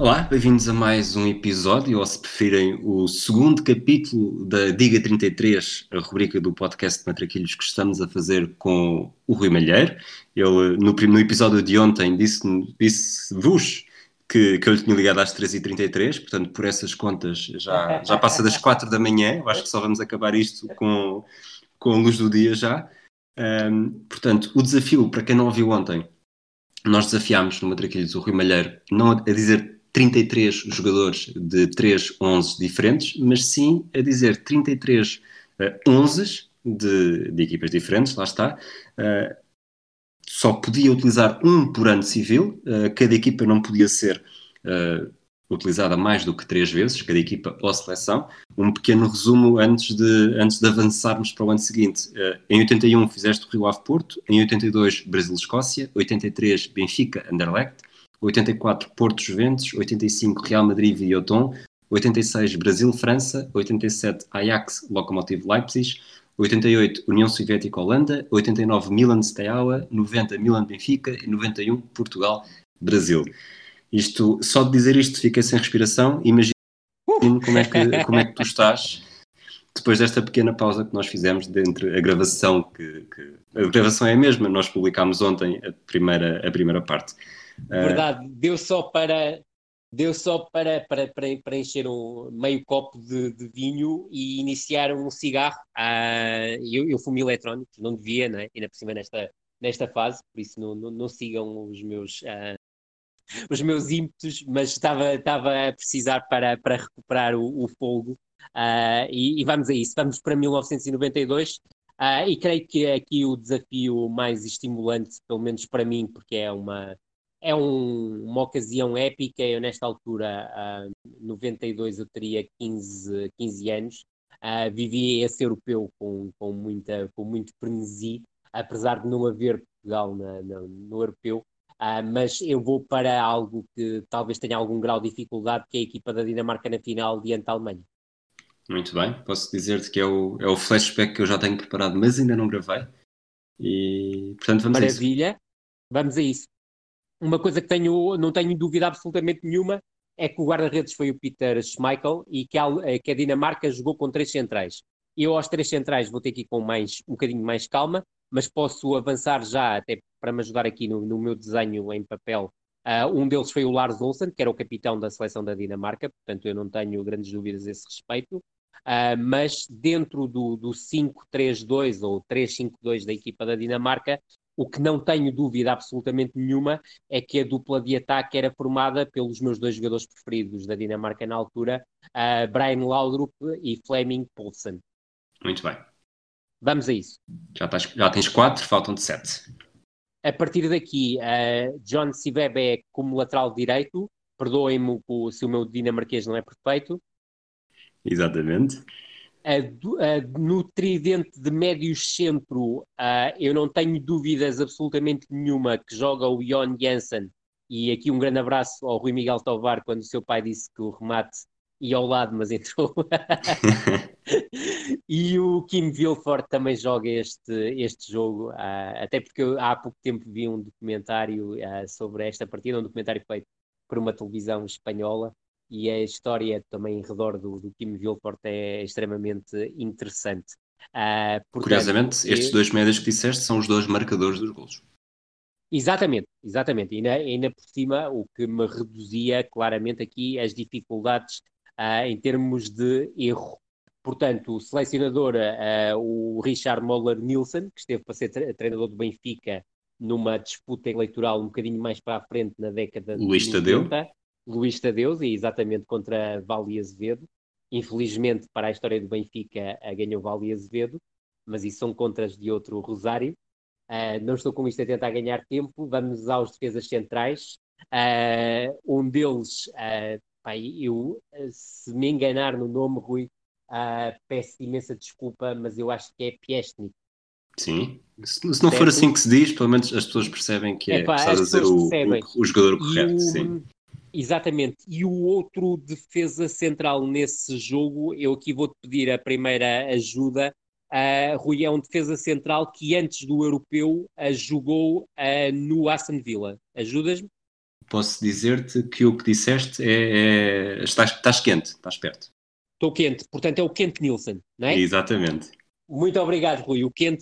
Olá, bem-vindos a mais um episódio, ou se preferirem, o segundo capítulo da Diga 33, a rubrica do podcast Matraquilhos que estamos a fazer com o Rui Malheiro. Ele, no, no episódio de ontem, disse-vos disse que, que eu lhe tinha ligado às 3h33, portanto, por essas contas, já, já passa das 4 da manhã. Eu acho que só vamos acabar isto com, com a luz do dia já. Um, portanto, o desafio, para quem não ouviu ontem, nós desafiámos no Matraquilhos o Rui Malheiro não a dizer 33 jogadores de 3 11 diferentes, mas sim a dizer 33 uh, 11 de, de, equipas diferentes, lá está. Uh, só podia utilizar um por ano civil, uh, cada equipa não podia ser uh, utilizada mais do que três vezes, cada equipa ou seleção. Um pequeno resumo antes de, antes de avançarmos para o ano seguinte. Em 81 fizeste o Rio Ave Porto, em 82 Brasil-Escócia, 83 Benfica Anderlecht, 84 Porto Juventus, 85 Real Madrid Vioton, 86 Brasil-França, 87 Ajax Lokomotiv Leipzig, 88 União Soviética Holanda, 89 Milan Steaua, 90 Milan Benfica e 91 Portugal Brasil. Isto, só de dizer isto fiquei sem respiração, imagino como é que, como é que tu estás depois desta pequena pausa que nós fizemos entre a gravação, que, que a gravação é a mesma, nós publicámos ontem a primeira, a primeira parte. Verdade, uh, deu só para deu só para, para, para, para encher um meio copo de, de vinho e iniciar um cigarro. Uh, eu, eu fumo eletrónicos, não devia, né? ainda por cima nesta, nesta fase, por isso não, não, não sigam os meus, uh, os meus ímpetos, mas estava, estava a precisar para, para recuperar o, o fogo. Uh, e, e, vamos a isso, vamos para 1992. Uh, e creio que é aqui o desafio mais estimulante, pelo menos para mim, porque é uma, é um, uma ocasião épica. Eu, nesta altura, uh, 92, eu teria 15, 15 anos. Uh, vivi esse europeu com, com, muita, com muito frenesi, apesar de não haver Portugal na, na, no europeu. Uh, mas eu vou para algo que talvez tenha algum grau de dificuldade, que é a equipa da Dinamarca na final diante da Alemanha. Muito bem, posso dizer-te que é o, é o flashback que eu já tenho preparado, mas ainda não gravei. E portanto vamos Maravilha. a isso. Vamos a isso. Uma coisa que tenho, não tenho dúvida absolutamente nenhuma é que o guarda-redes foi o Peter Schmeichel e que a, que a Dinamarca jogou com três centrais. Eu aos três centrais vou ter que ir com mais, um bocadinho mais calma, mas posso avançar já, até para me ajudar aqui no, no meu desenho em papel. Uh, um deles foi o Lars Olsen, que era o capitão da seleção da Dinamarca, portanto eu não tenho grandes dúvidas a esse respeito. Uh, mas dentro do, do 5-3-2 ou 3-5-2 da equipa da Dinamarca, o que não tenho dúvida absolutamente nenhuma é que a dupla de ataque era formada pelos meus dois jogadores preferidos da Dinamarca na altura, uh, Brian Laudrup e Fleming Poulsen. Muito bem. Vamos a isso. Já, estás, já tens quatro, faltam-te sete. A partir daqui, uh, John Sivebe como lateral direito. Perdoem-me se o meu dinamarquês não é perfeito. Exatamente no tridente de médio centro, eu não tenho dúvidas absolutamente nenhuma que joga o Jon Jensen. E aqui um grande abraço ao Rui Miguel Tovar, quando o seu pai disse que o remate ia ao lado, mas entrou. e o Kim Vilfort também joga este, este jogo, até porque eu, há pouco tempo vi um documentário sobre esta partida, um documentário feito por uma televisão espanhola, e a história também em redor do, do Kim Vilfort é extremamente interessante. Uh, portanto, Curiosamente, estes dois médios que disseste são os dois marcadores dos gols. Exatamente, exatamente. E ainda, ainda por cima, o que me reduzia claramente aqui as dificuldades uh, em termos de erro. Portanto, o selecionador, uh, o Richard Moller Nielsen, que esteve para ser treinador do Benfica numa disputa eleitoral um bocadinho mais para a frente na década Luís de 90, Tadeu. Luís Tadeus, e exatamente contra Vale Azevedo. Infelizmente, para a história do Benfica, ganhou Vale Azevedo, mas isso são contras de outro Rosário. Uh, não estou com isto a tentar ganhar tempo, vamos aos defesas centrais. Uh, um deles, uh, pá, eu, se me enganar no nome, Rui, peço imensa desculpa, mas eu acho que é Piestnik. Sim, se, não for assim que se diz, pelo menos as pessoas percebem que é, Epá, dizer o, o, o, jogador correto. O, sim. Exatamente. E o outro defesa central nesse jogo, eu aqui vou-te pedir a primeira ajuda. Uh, Rui é um defesa central que antes do europeu uh, jogou uh, no Aston Villa. Ajudas-me? posso dizer-te que o que disseste é, é estás, estás quente, estás perto. Estou quente, portanto é o Kent Nielsen, não é? Exatamente. Muito obrigado, Rui. O Kent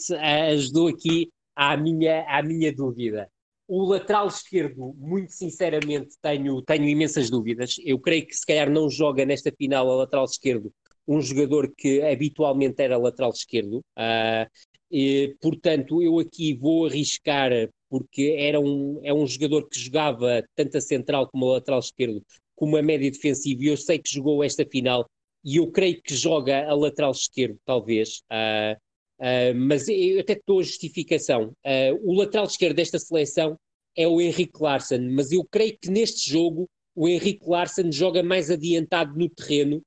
ajudou aqui à minha, à minha dúvida. O lateral esquerdo, muito sinceramente, tenho, tenho imensas dúvidas. Eu creio que se calhar não joga nesta final a lateral esquerdo um jogador que habitualmente era lateral esquerdo. Uh, e, portanto, eu aqui vou arriscar, porque era um, é um jogador que jogava tanto a central como a lateral esquerdo, como a média defensiva, e eu sei que jogou esta final, e eu creio que joga a lateral esquerdo, talvez. Uh, Uh, mas eu até dou a justificação. Uh, o lateral esquerdo desta seleção é o Henrique Larsson, mas eu creio que neste jogo o Henrique Larsson joga mais adiantado no terreno,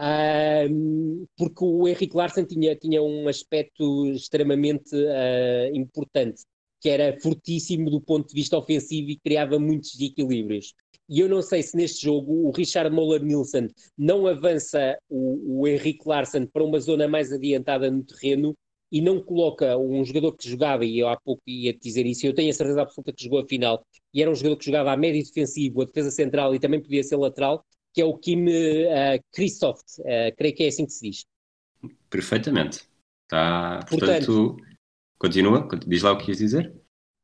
uh, porque o Henrique Larsson tinha, tinha um aspecto extremamente importante, que era fortíssimo do ponto de vista ofensivo e criava muitos desequilíbrios. E eu não sei se neste jogo o Richard Moller Nielsen não avança o, o Henrique Larsson para uma zona mais adiantada no terreno e não coloca um jogador que jogava, e eu há pouco ia dizer isso, eu tenho a certeza absoluta que jogou a final, e era um jogador que jogava a médio defensivo, a defesa central e também podia ser lateral, que é o Kim uh, Christoph, uh, creio que é assim que se diz. Perfeitamente. Tá, portanto, portanto continua, diz lá o que ias dizer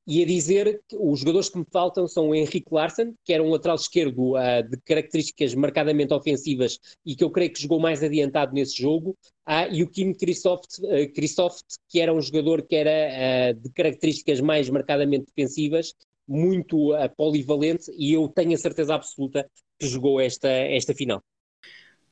e a dizer que os jogadores que me faltam são o Henrique Larsen, que era um lateral esquerdo uh, de características marcadamente ofensivas e que eu creio que jogou mais adiantado nesse jogo, uh, e o Kim Christoph, uh, que era um jogador que era de características mais marcadamente defensivas, muito polivalente, e eu tenho a certeza absoluta que jogou esta, esta final.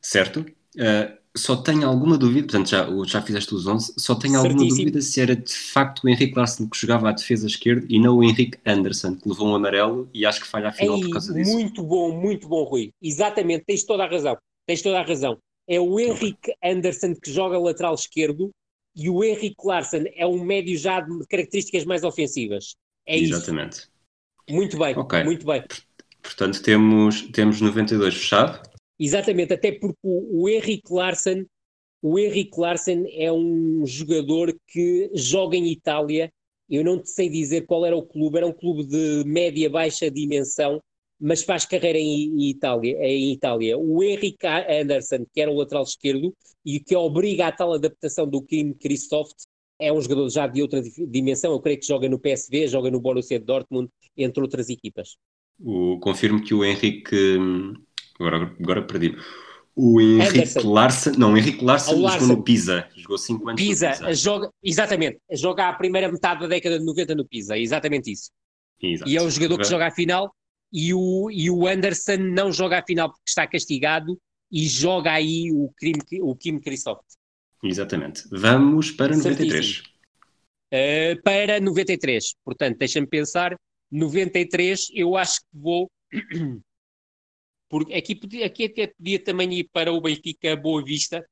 Certo. Uh, só tenho alguma dúvida, portanto já, já fizeste os 11, só tenho Certíssimo. alguma dúvida se era de facto o Henrique Larsen que jogava à defesa esquerda e não o Henrique Anderson, que levou um amarelo e acho que falha a final Ei, por causa disso. Muito bom, muito bom, Rui. Exatamente, tens toda a razão. Tens toda a razão. É o Henrique Anderson que joga lateral esquerdo e o Henrique Larsen é um médio já de características mais ofensivas. É Exatamente. Isso. Muito bem, okay. muito bem. Portanto, temos, temos 92 fechado. Exatamente, até porque o, Henrique Larsen, o Henrique Larsen é um jogador que joga em Itália. Eu não sei dizer qual era o clube, era um clube de média baixa dimensão, mas faz carreira em, em Itália, em Itália. O Henrique Anderson, que era o lateral esquerdo e que obriga a tal adaptação do Kim Christoph, é um jogador já de outra dimensão. Eu creio que joga no PSV, joga no Borussia Dortmund, entre outras equipas. O, confirmo que o Henrique hum, Agora, agora perdi. O Henrique Anderson. Larsen, não, o Henrique Larsen, Larsen, jogou no Pisa, jogou 5 anos Pisa, Pisa. Joga, exatamente, joga a primeira metade da década de 90 no Pisa, exatamente isso. Exato. E é o jogador que joga a final e o, e o Anderson não joga a final porque está castigado e joga aí o, Kim, o Kim Christoph. Exatamente. Vamos para 93. Uh, eh, para 93, portanto, deixa-me pensar. 93, eu acho que vou Porque aqui, aqui até podia também ir para o Benfica Boa Vista,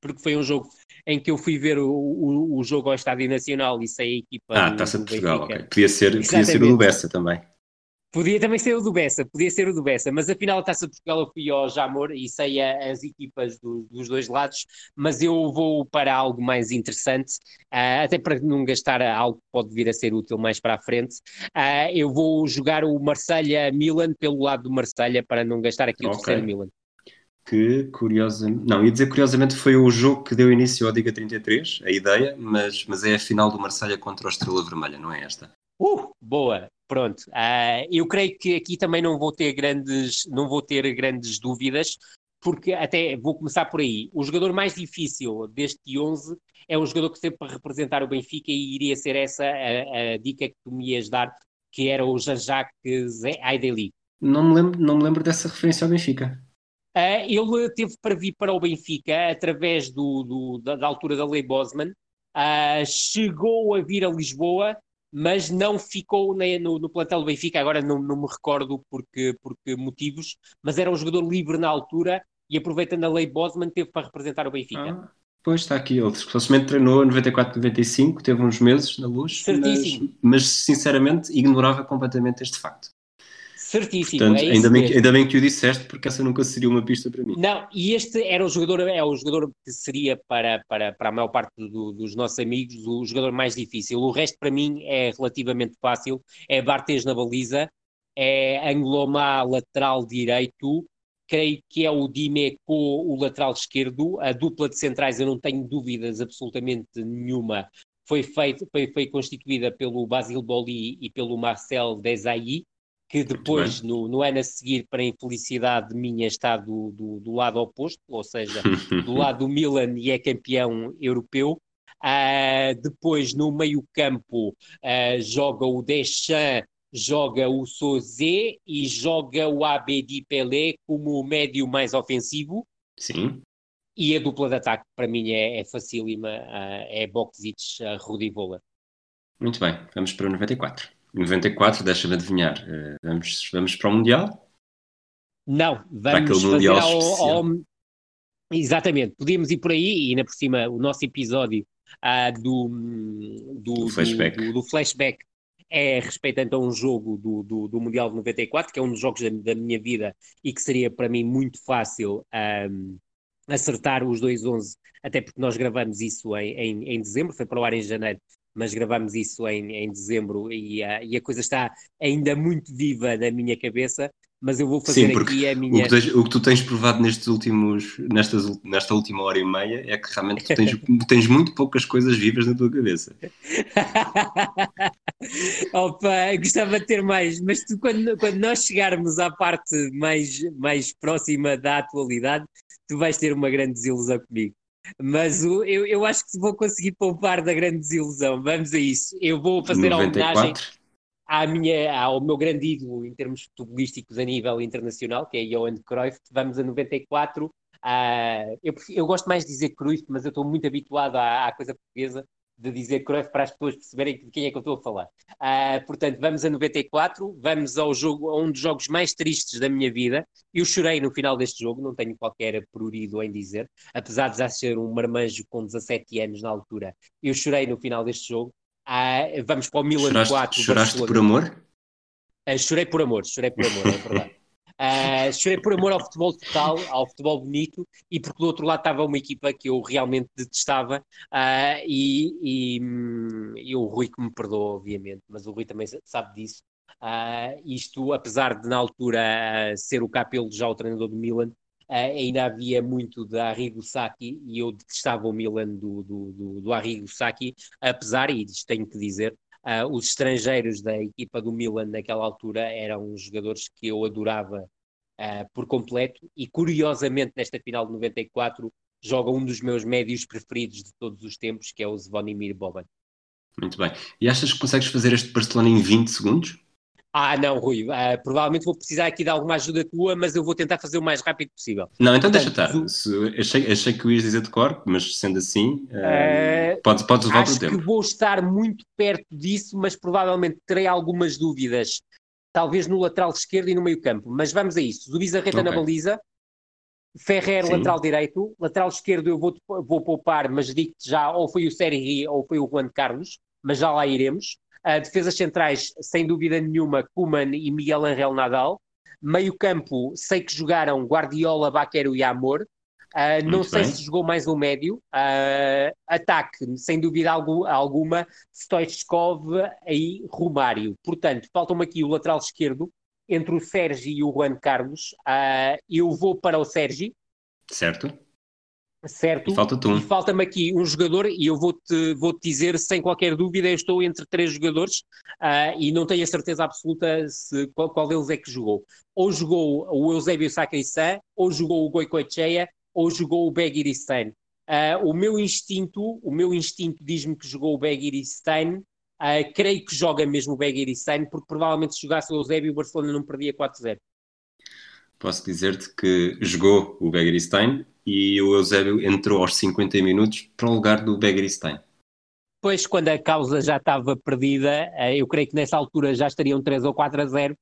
porque foi um jogo em que eu fui ver o, o, o jogo ao Estádio Nacional e sei a equipa. Ah, Taça de Portugal, ok. Podia ser, podia ser o do Bessa também. Podia também ser o do Bessa, podia ser o do Bessa, mas afinal a Taça de Portugal eu fui ao Jamor e sei as equipas do, dos dois lados, mas eu vou para algo mais interessante, uh, até para não gastar algo que pode vir a ser útil mais para a frente. Uh, eu vou jogar o Marselha-Milan pelo lado do Marselha para não gastar aqui o okay. terceiro Milan. Que curiosamente, não, ia dizer curiosamente foi o jogo que deu início ao Diga 33, a ideia, mas, mas é a final do Marselha contra o Estrela Vermelha, não é esta? Uh, boa, pronto. Uh, eu creio que aqui também não vou ter grandes, não vou ter grandes dúvidas, porque até vou começar por aí. O jogador mais difícil deste 11 é um jogador que sempre para representar o Benfica e iria ser essa a, a dica que tu me ias dar, que era o Jean-Jacques Aideli. Não me lembro, não me lembro dessa referência ao Benfica. Uh, ele teve para vir para o Benfica através do, do da, da, altura da Lei Bosman, uh, chegou a vir a Lisboa mas não ficou no, no plantel do Benfica, agora não, não me recordo porque, porque motivos, mas era um jogador livre na altura e aproveitando a lei Bosman teve para representar o Benfica. Ah, pois está aqui, ele supostamente treinou em 94, 95, teve uns meses na luz, mas, mas sinceramente ignorava completamente este facto. Certíssimo. Portanto, é ainda, bem que, ainda bem que o disseste, porque essa nunca seria uma pista para mim. Não, e este era o jogador, é o jogador que seria para, para, para a maior parte do, dos nossos amigos o jogador mais difícil. O resto para mim é relativamente fácil. É Bartes na baliza, é Anglomá, lateral direito, creio que é o Dimeco, o lateral esquerdo, a dupla de centrais eu não tenho dúvidas absolutamente nenhuma, foi, feito, foi, foi constituída pelo Basil Boli e pelo Marcel Desailly, que depois, no, no, ano a seguir, para a infelicidade minha, está do, do, do lado oposto, ou seja, do lado do Milan e é campeão europeu. Uh, depois, no meio-campo, uh, joga o Deschamps, joga o Sozé e joga o Abedi Pelé como o médio mais ofensivo. Sim. E a dupla de ataque, para mim, é, é facílima, uh, é Boxic, uh, Rudivola. Muito bem, vamos para o 94. 94, deixa-me adivinhar. Uh, vamos, vamos para o Mundial? Não, vamos fazer ao, ao, Exatamente, podíamos ir por aí e ainda por cima o nosso episódio uh, do, do, do, flashback. Do, do, flashback é respeitando a um jogo do, do, do, Mundial de 94, que é um dos jogos da, da, minha vida e que seria para mim muito fácil acertar os dois 11, até porque nós gravamos isso em, em, em dezembro, foi para o ar em janeiro, mas gravamos isso em, em dezembro e, uh, e, a coisa está ainda muito viva na minha cabeça. Mas eu vou fazer Sim, aqui a minha. O que, tens, o que, tu tens provado nestes últimos, nestas, nesta última hora e meia é que realmente tu tens, tens muito poucas coisas vivas na tua cabeça. Opa, gostava de ter mais, mas tu, quando, quando nós chegarmos à parte mais, mais próxima da atualidade, tu vais ter uma grande desilusão comigo. Mas o, eu, eu acho que vou conseguir poupar da grande desilusão. Vamos a isso. Eu vou fazer 94. a homenagem à minha, ao meu grande ídolo em termos futebolísticos a nível internacional, que é Johan Cruyff. Vamos a 94. Uh, eu, eu gosto mais de dizer Cruyff, mas eu estou muito habituado à, à coisa portuguesa de dizer Cruyff para as pessoas perceberem de quem é que eu estou a falar. Uh, portanto, vamos a 94, vamos ao jogo, a um dos jogos mais tristes da minha vida. Eu chorei no final deste jogo, não tenho qualquer prurido em dizer, apesar de já ser um marmanjo com 17 anos na altura. Eu chorei no final deste jogo. Uh, vamos para o Milan choraste, 4. Choraste por amor? Uh, chorei por amor, chorei por amor, é verdade. Uh, chorei por amor ao futebol total, ao futebol bonito, e porque do outro lado estava uma equipa que eu realmente detestava, uh, e, e, e, o Rui que me perdoa, obviamente, mas o Rui também sabe disso. Uh, isto, apesar de na altura ser o Capelo já o treinador do Milan, ainda havia muito de Arrigo Sacchi, e eu detestava o Milan do, do, do, do Arrigo Sacchi, apesar, e tenho que dizer, Uh, os estrangeiros da equipa do Milan naquela altura eram jogadores que eu adorava uh, por completo e curiosamente nesta final de 94 joga um dos meus médios preferidos de todos os tempos, que é o Zvonimir Boban. Muito bem. E achas que consegues fazer este Barcelona em 20 segundos? Ah, não, Rui, uh, provavelmente vou precisar aqui de alguma ajuda tua, mas eu vou tentar fazer o mais rápido possível. Não, então Portanto, deixa estar. Achei, achei que o ias dizer de cor, mas sendo assim, uh, podes, podes levar o tempo. Acho que vou estar muito perto disso, mas provavelmente terei algumas dúvidas, talvez no lateral esquerdo e no meio campo. Mas vamos a isso. Zubizarreta okay. na baliza, Ferrer, Sim. lateral direito, lateral esquerdo eu vou, vou poupar, mas digo-te já, ou foi o Serri ou foi o Juan Carlos, mas já lá iremos. Uh, defesas centrais, sem dúvida nenhuma, Kuman e Miguel Angel Nadal. Meio campo, sei que jogaram Guardiola, Baquero e Amor. Uh, não sei bem. se jogou mais um médio. Uh, ataque, sem dúvida alguma, Stoichkov e Romário. Portanto, falta-me aqui o lateral esquerdo, entre o Sérgio e o Juan Carlos. Uh, eu vou para o Sérgio. Certo. Certo. E falta-te um. E falta-me aqui um jogador, e eu vou-te vou -te dizer, sem qualquer dúvida, eu estou entre três jogadores uh, e não tenho a certeza absoluta se, qual, qual, deles é que jogou. Ou jogou o Eusébio Sacristã, ou jogou o Goicoechea, ou jogou o Begiristain. Uh, o meu instinto, o meu instinto diz-me que jogou o Begiristain. Uh, creio que joga mesmo o Begiristain, porque provavelmente se jogasse o Eusébio, o Barcelona não perdia 4-0. Posso dizer-te que jogou o Begiristain e o Eusébio entrou aos 50 minutos para o lugar do Begiristain. Pois, quando a causa já estava perdida, eh, eu creio que nessa altura já estariam 3 ou 4 a 0.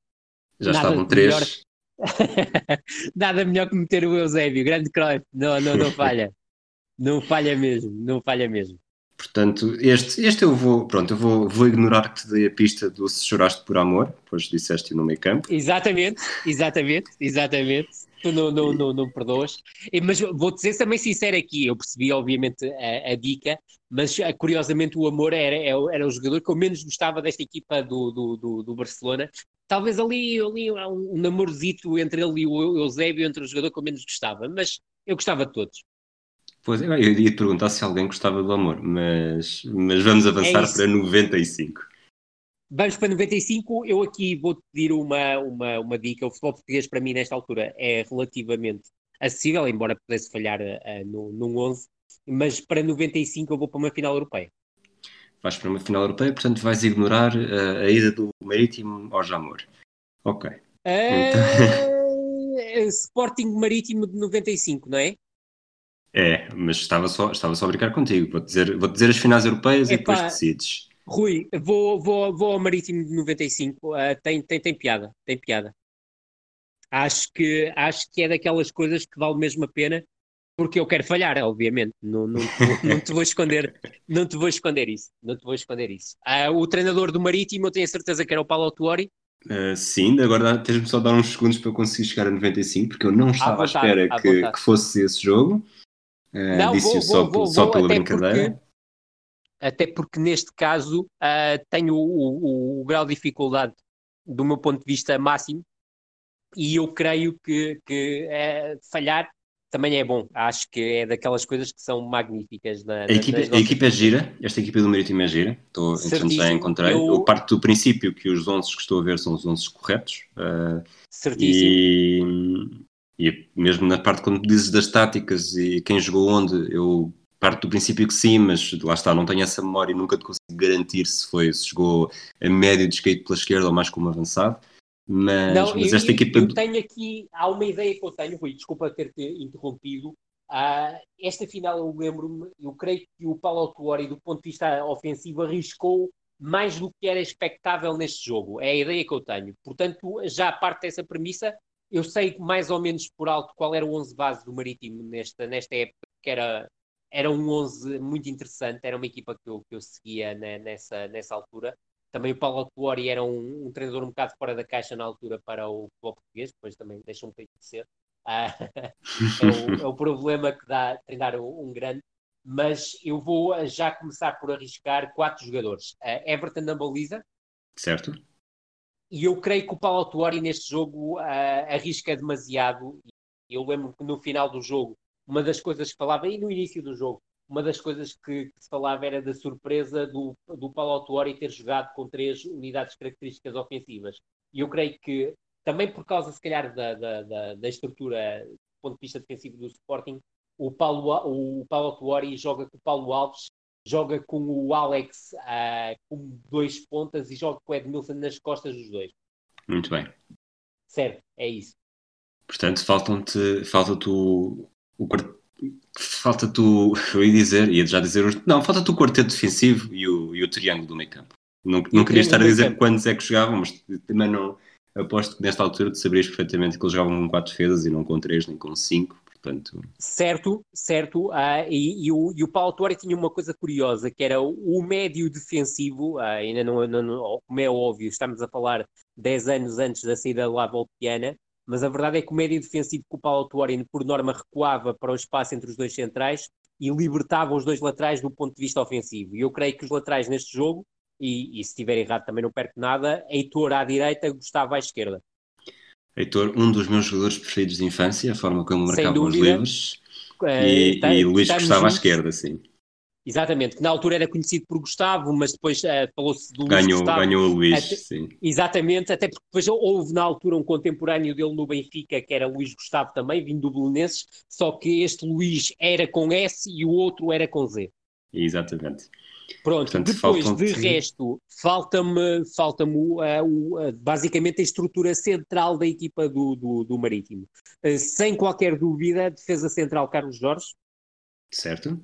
Já Nada estavam 3. Nada melhor que meter o Eusébio, grande Cruyff, não, não, não falha. não falha mesmo, não falha mesmo. Portanto, este, este eu vou, pronto, eu vou, vou ignorar que te dei a pista do Se Choraste por Amor, pois disseste no meio campo. Exatamente, exatamente, exatamente. Tu não, não, não, não perdoas. Mas vou-te ser também sincero aqui, eu percebi obviamente a, a, dica, mas eh, curiosamente o Amor era, era o jogador que eu menos gostava desta equipa do, do, do, do Barcelona, talvez ali, ali um, namorozito entre ele e o Eusébio, entre o jogador que eu menos gostava, mas eu gostava de todos. Pois, eu ia te perguntar se alguém gostava do amor, mas, mas vamos avançar é para 95. Vamos para 95. Eu aqui vou pedir uma, uma, uma dica. O futebol português, para mim, nesta altura, é relativamente acessível, embora pudesse falhar uh, no, num 11. Mas para 95 eu vou para uma final europeia. Vais para uma final europeia, portanto vais ignorar uh, a ida do Marítimo ao Jamor. Ok. Uh, então... Sporting Marítimo de 95, não é? É, mas estava só, estava só a brincar contigo. Vou dizer, vou dizer as finais europeias Epá, e depois decides. Rui, vou, vou, vou ao Marítimo de 95. Uh, tem, tem, tem piada, tem piada. Acho que, acho que é daquelas coisas que vale mesmo a pena, porque eu quero falhar, obviamente. Não, não, te, não te vou esconder, não te vou esconder isso. Não te vou esconder isso. Uh, o treinador do Marítimo, eu tenho a certeza que era o Paulo Tuori. Uh, sim, agora tens-me só dar uns segundos para eu conseguir chegar a 95, porque eu não estava à, vontade, à espera à que, que, fosse esse jogo. Uh, não, disse vou, só, vou, só vou, pela brincadeira. Até porque neste caso uh, tenho o, o, o, grau de dificuldade do meu ponto de vista máximo e eu creio que, que uh, falhar também é bom. Acho que é daquelas coisas que são magníficas. Na, a, equipa, nossas... a equipa é gira, esta equipa do Marítimo é gira, estou, entretanto já encontrei. Eu... eu parto do princípio que os 11 que estou a ver são os 11 corretos. Uh, Certíssimo. E, e mesmo na parte quando dizes das táticas e quem jogou onde, eu parto do princípio que sim, mas lá está, não tenho essa memória e nunca te consigo garantir se foi, se jogou a médio de skate pela esquerda ou mais como avançado. Mas, não, mas eu, esta equipa. Eu tenho aqui, há uma ideia que eu tenho, Rui, desculpa ter-te interrompido. Uh, esta final eu lembro-me, eu creio que o Paulo Autuori, do ponto de vista ofensivo, arriscou mais do que era expectável neste jogo. É a ideia que eu tenho. Portanto, já parte dessa premissa, eu sei mais ou menos por alto qual era o 11 base do Marítimo nesta, nesta época, que era, era um 11 muito interessante, era uma equipa que eu, que eu seguia né, nessa, nessa altura. Também o Paulo Altuori era um, um, treinador um bocado fora da caixa na altura para o futebol português, depois também deixa um bocadinho de ser. Ah, é, o, é, o, problema que dá treinar um, um grande. Mas eu vou já começar por arriscar quatro jogadores. Uh, Everton na baliza. Certo e eu creio que o Paulo Autuori neste jogo uh, arrisca demasiado. Eu lembro que no final do jogo, uma das coisas que falava, e no início do jogo, uma das coisas que, que se falava era da surpresa do, do Paulo Autuori ter jogado com três unidades características ofensivas. E eu creio que, também por causa, se calhar, da, da, da, da estrutura do ponto de vista defensivo do Sporting, o Paulo, o Paulo Autuori joga com o Paulo Alves joga com o Alex uh, com dois pontas e joga com o Edmilson nas costas dos dois. Muito bem. Certo, é isso. Portanto, faltam-te, falta-te o, o falta-te o, eu ia dizer, ia já dizer, não, falta-te o quarteto defensivo e o, e o triângulo do meio campo. Não, não queria estar a dizer quantos é que jogavam, mas também não, aposto que nesta altura tu saberias perfeitamente que eles jogavam com quatro defesas e não com três nem com cinco, Portanto... Certo, certo. Uh, e, e, o, e o Paulo Tuori tinha uma coisa curiosa, que era o, o médio defensivo, uh, ainda não, não, não, como é óbvio, estamos a falar 10 anos antes da saída da Volpiana, mas a verdade é que o médio defensivo que o Paulo Tuori, por norma, recuava para o espaço entre os dois centrais e libertava os dois laterais do ponto de vista ofensivo. E eu creio que os laterais neste jogo, e, e se estiver errado também não perco nada, Heitor à direita, Gustavo à esquerda. Heitor, um dos meus jogadores preferidos de infância, a forma como marcava os livros, uh, e, tá, e Luís Gustavo à esquerda, sim. Exatamente, que na altura era conhecido por Gustavo, mas depois uh, falou-se do ganhou, Luís Gustavo. Ganhou o Luís, até, sim. Exatamente, até porque depois houve na altura um contemporâneo dele no Benfica, que era Luís Gustavo também, vindo do Belenenses, só que este Luís era com S e o outro era com Z. Exatamente. Pronto, Portanto, depois de resto, falta-me falta uh, uh, basicamente a estrutura central da equipa do, do, do Marítimo. Sem qualquer dúvida, defesa central Carlos Jorge. Certo.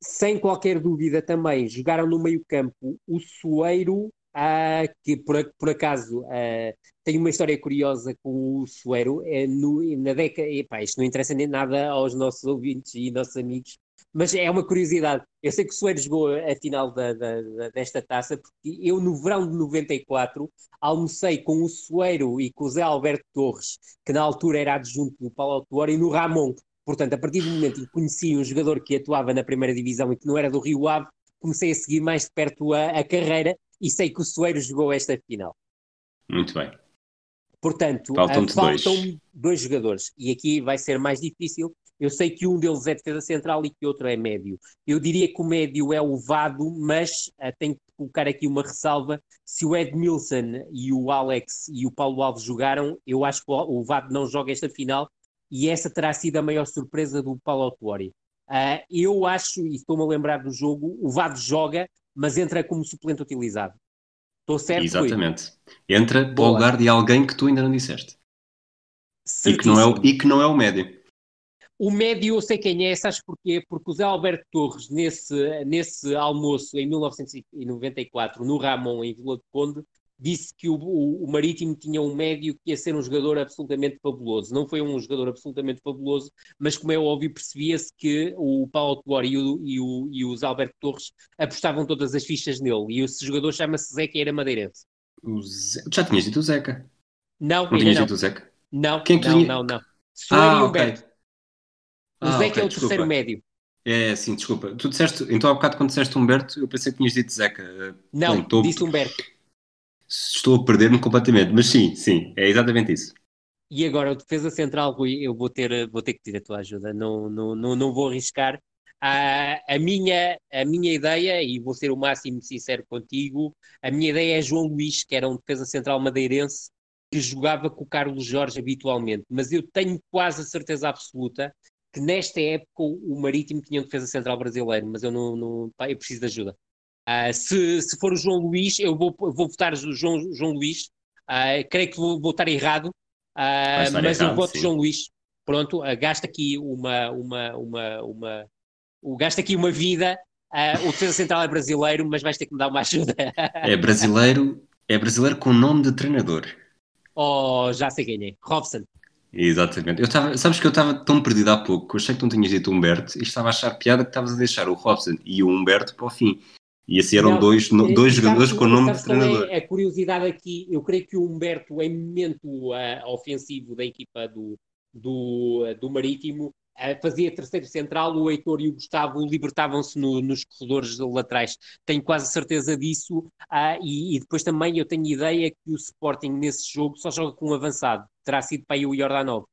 Sem qualquer dúvida também jogaram no meio campo o Soeiro, que por, por acaso tem uma história curiosa com o Soeiro. No, na década, epá, isto não interessa nem nada aos nossos ouvintes e nossos amigos, mas é uma curiosidade. Eu sei que o Soeiro jogou a final da, da, da, desta taça, porque eu, no verão de 94, almocei com o Soeiro e com o Zé Alberto Torres, que na altura era adjunto do Paulo Autuori, e no Ramon. Portanto, a partir do momento em que conheci um jogador que atuava na primeira divisão e que não era do Rio Ave, comecei a seguir mais de perto a, a carreira e sei que o Soeiro jogou esta final. Muito bem. Portanto, faltam, faltam dois. dois jogadores. E aqui vai ser mais difícil. Eu sei que um deles é defesa central e que outro é médio. Eu diria que o médio é o Vado, mas uh, tenho que colocar aqui uma ressalva. Se o Edmilson e o Alex e o Paulo Alves jogaram, eu acho que o Vado não joga esta final e essa terá sido a maior surpresa do Paulo Autuori. Uh, eu acho, e estou-me a lembrar do jogo, o Vado joga, mas entra como suplente utilizado. Estou certo? Exatamente. Entra Boa. para o lugar de alguém que tu ainda não disseste. E que, não é o, e que não é o médio. O médio eu sei quem é, sabes porquê? Porque o Zé Alberto Torres, nesse, nesse almoço em 1994, no Ramon, em Vila de Conde, disse que o, o, o, Marítimo tinha um médio que ia ser um jogador absolutamente fabuloso. Não foi um jogador absolutamente fabuloso, mas como é óbvio, percebia-se que o Paulo Tuori e o, e, o, e os Alberto Torres apostavam todas as fichas nele. E esse jogador chama-se Zeca e era madeirense. Ze... Já tinhas dito o Zeca? Não, não tinhas não. dito o Zeca? Não, Quem não, não, não. Sou ah, e Humberto. Okay. O ah, Zeca okay, é o desculpa. terceiro médio. É, sim, desculpa. Tu disseste, então há bocado quando disseste Humberto, eu pensei que tinhas dito Zeca. Não, Bem, tô... disse Humberto estou a perder-me completamente, mas sim, sim, é exatamente isso. E agora, o defesa central, Rui, eu vou ter, vou ter que pedir a tua ajuda, não, não, não, não vou arriscar. Ah, a, minha, a minha ideia, e vou ser o máximo sincero contigo, a minha ideia é João Luís, que era um defesa central madeirense, que jogava com o Carlos Jorge habitualmente, mas eu tenho quase a certeza absoluta que nesta época o Marítimo tinha um defesa central brasileiro, mas eu não, não eu preciso de ajuda. Uh, se, se for o João Luís, eu vou, vou votar o João, João Luís. Uh, creio que vou votar errado, uh, mas errado, eu voto sim. João Luís. Pronto, gasta aqui uma, uma, uma, uma, o gasta aqui uma vida. o defesa central é brasileiro, mas vais ter que me dar uma ajuda. é brasileiro, é brasileiro com nome de treinador. Oh, já sei quem é. Robson. Exatamente. Eu tava, sabes que eu estava tão perdido há pouco, eu achei que não tinhas dito Humberto e estava a achar piada que estavas a deixar o Robson e o Humberto para o fim. E assim eram não, dois, no, dois jogadores com o nome de treinador. É, a curiosidade aqui, eu creio que o Humberto, em momento uh, ofensivo da equipa do, do, uh, do Marítimo, uh, fazia terceiro central, o Heitor e o Gustavo libertavam-se no, nos corredores laterais. Tenho quase certeza disso. E, e, depois também eu tenho ideia que o Sporting nesse jogo só joga com um avançado. Terá sido para aí o Jordanov.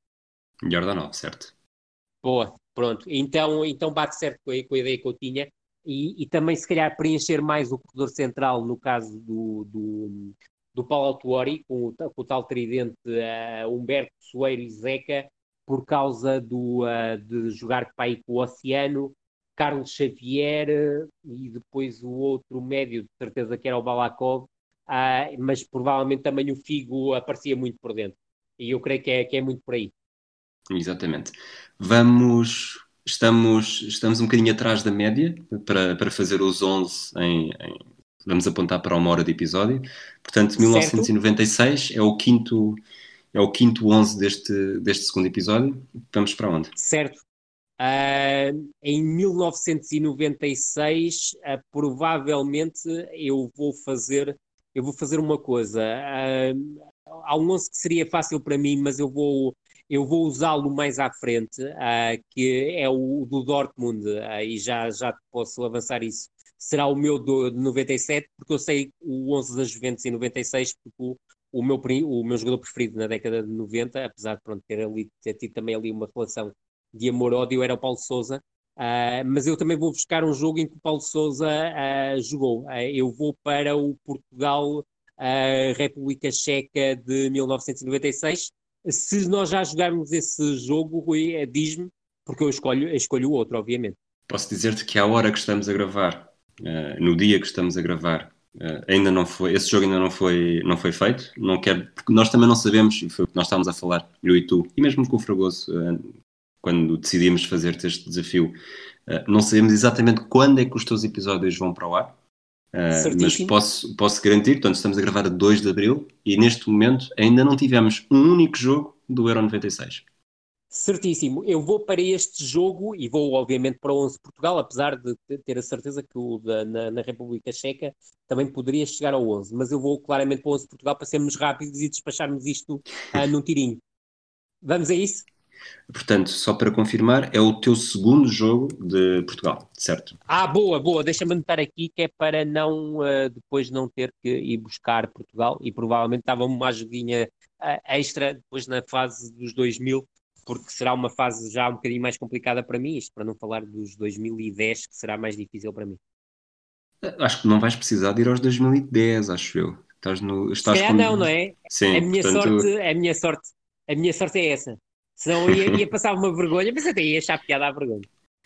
Jordanov, certo. Boa, pronto. Então, então bate certo com a, com a ideia que eu tinha e, e, também se calhar preencher mais o corredor central no caso do, do, do Paulo Autuori, com, com o, tal tridente uh, Humberto Soeiro e Zeca, por causa do, uh, de jogar para aí com o Oceano, Carlos Xavier e depois o outro médio, de certeza que era o Balakov, uh, mas provavelmente também o Figo aparecia muito por dentro. E eu creio que é, que é muito por aí. Exatamente. Vamos estamos, estamos um bocadinho atrás da média para, para fazer os 11 em, em, Vamos apontar para uma hora de episódio. Portanto, 1996 é o quinto é o quinto 11 deste, deste segundo episódio. Vamos para onde? Certo. Uh, em 1996, uh, provavelmente eu vou fazer eu vou fazer uma coisa. Uh, há um 11 que seria fácil para mim, mas eu vou eu vou usá-lo mais à frente, uh, que é o do Dortmund, uh, e já, já posso avançar isso. Será o meu do, de 97, porque eu sei o 11 da Juventus em 96, porque o, o, meu, o meu jogador preferido na década de 90, apesar de pronto, ter, ali, ter tido também ali uma relação de amor-ódio, era o Paulo Souza. Uh, mas eu também vou buscar um jogo em que o Paulo Souza jogou. eu vou para o Portugal República Checa de 1996 se nós já jogarmos esse jogo, Rui, é, diz-me, porque eu escolho, eu escolho o outro, obviamente. Posso dizer-te que à hora que estamos a gravar, uh, no dia que estamos a gravar, uh, ainda não foi, esse jogo ainda não foi, não foi feito. Não quero, porque nós também não sabemos, e foi o que nós estávamos a falar, eu e tu, e mesmo com o Fragoso, uh, quando decidimos fazer este desafio, não sabemos exatamente quando é que os teus episódios vão para o ar. Uh, mas posso, posso garantir, portanto, estamos a gravar a 2 de Abril e neste momento ainda não tivemos um único jogo do Euro 96. Certíssimo. Eu vou para este jogo e vou, obviamente, para o 11 Portugal, apesar de ter a certeza que o da, na, na, República Checa também poderia chegar ao 11, mas eu vou claramente para o 11 Portugal para sermos rápidos e despacharmos isto uh, num tirinho. Vamos a isso? Portanto, só para confirmar, é o teu segundo jogo de Portugal, certo? Ah, boa, boa. Deixa-me anotar aqui que é para não uh, depois não ter que ir buscar Portugal e provavelmente estava uma ajudinha uh, extra depois na fase dos 2000, porque será uma fase já um bocadinho mais complicada para mim, isto para não falar dos 2010, que será mais difícil para mim. Acho que não vais precisar de ir aos 2010, acho eu. Estás no. Estás Se com... não, não é? Sim, a minha portanto... sorte, a minha sorte, a minha sorte é essa. Senão ia, ia passar uma vergonha, mas até ia achar piada à vergonha.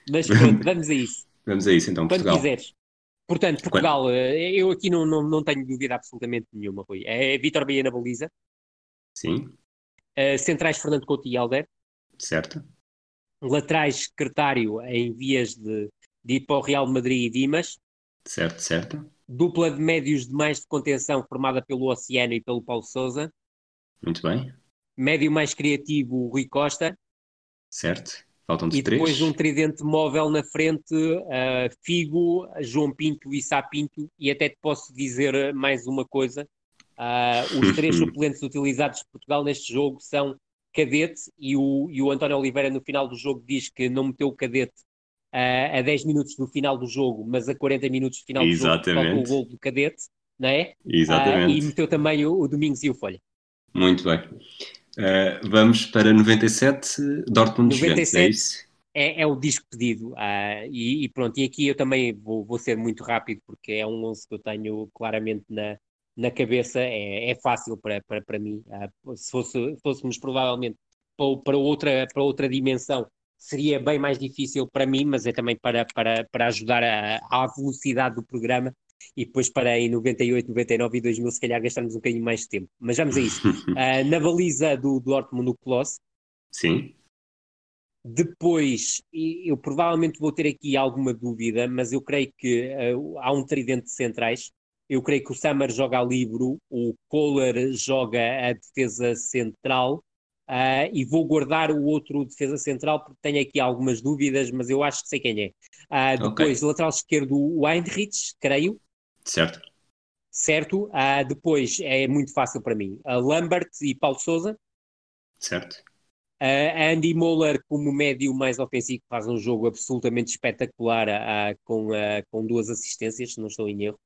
Mas pronto, vamos a isso. Vamos a isso então, Quando Portugal. quiseres. Portanto, Portugal, Quando? Eh, eu aqui não, não, não tenho dúvida absolutamente nenhuma, Rui. É Vitor Bahia na baliza. Sim. Uh, centrais Fernando Couto e Alder. Certo. Laterais secretário em vias de, de ir para o Real Madrid e Dimas. Certo, certo. Dupla de médios de mais de contenção formada pelo Oceano e pelo Paulo Souza. Muito bem médio mais criativo, o Rui Costa. Certo, faltam-te três. E depois um tridente móvel na frente, uh, Figo, João Pinto e Sá Pinto. E até te posso dizer mais uma coisa: uh, os três suplentes utilizados por Portugal neste jogo são Cadete e o, e o António Oliveira no final do jogo diz que não meteu o Cadete uh, a 10 minutos do final do jogo, mas a 40 minutos do final Exatamente. do jogo, o gol do Cadete, não é? Exatamente. e meteu também o, o Domingos e o Folha. Muito bem. Uh, vamos para 97, Dortmund 97 é isso? É, é, o disco pedido. Uh, e, e, pronto, e aqui eu também vou, vou, ser muito rápido, porque é um 11 que eu tenho claramente na, na cabeça, é, é fácil para, para, para mim. Uh, se fosse, fôssemos provavelmente para, para, outra, para outra dimensão, seria bem mais difícil para mim, mas é também para, para, para ajudar a, à velocidade do programa e depois para em 98, 99 e 2000 se calhar gastarmos um bocadinho mais de tempo. Mas vamos a isso. uh, na baliza do Dortmund no Colosse. Sim. Depois, eu provavelmente vou ter aqui alguma dúvida, mas eu creio que uh, há um tridente de centrais. Eu creio que o Summer joga a livro, o Kohler joga a defesa central Uh, e vou guardar o outro defesa central porque tenho aqui algumas dúvidas, mas eu acho que sei quem é. Uh, depois, okay. lateral esquerdo, o Heinrich, creio. Certo. Certo. Uh, depois é muito fácil para mim. Lambert e Paulo Souza. Certo. Andy Moller como médio mais ofensivo faz um jogo absolutamente espetacular com, com duas assistências, se não estou em erro.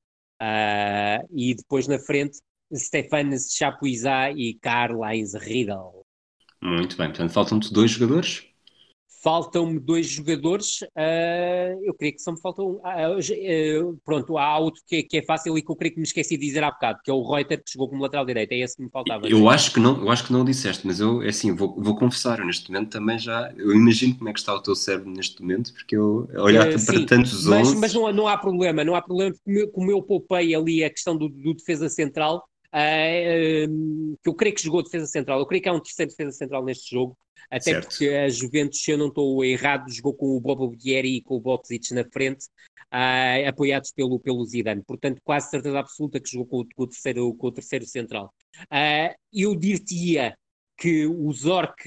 e depois na frente, Stefan Chapuisat e Karl-Heinz Riedel. Muito bem, portanto faltam-te dois jogadores? Faltam-me dois jogadores, uh, eu creio que só me faltam. Uh, uh, pronto, há outro que é, que é, fácil e que eu creio que me esqueci de dizer há bocado, que é o Reuter, que chegou como lateral direito, é esse que me faltava. Eu acho que não, eu acho que não disseste, mas eu, é assim, vou, vou confessar, eu neste momento também já. Eu imagino como é que está o teu cérebro neste momento, porque eu olhar para sim, tantos mas, mas não, não há problema, não há problema, porque como eu poupei ali a questão do, do defesa central uh, que eu creio que jogou defesa central. Eu creio que há um terceiro defesa central neste jogo, até certo. porque a Juventus, se eu não estou errado, jogou com o Bobo Vieri e com o Botsic na frente, uh, apoiados pelo, pelo Zidane. Portanto, quase certeza absoluta que jogou com, com o, terceiro, com o terceiro central. Uh, eu diria que o Zorc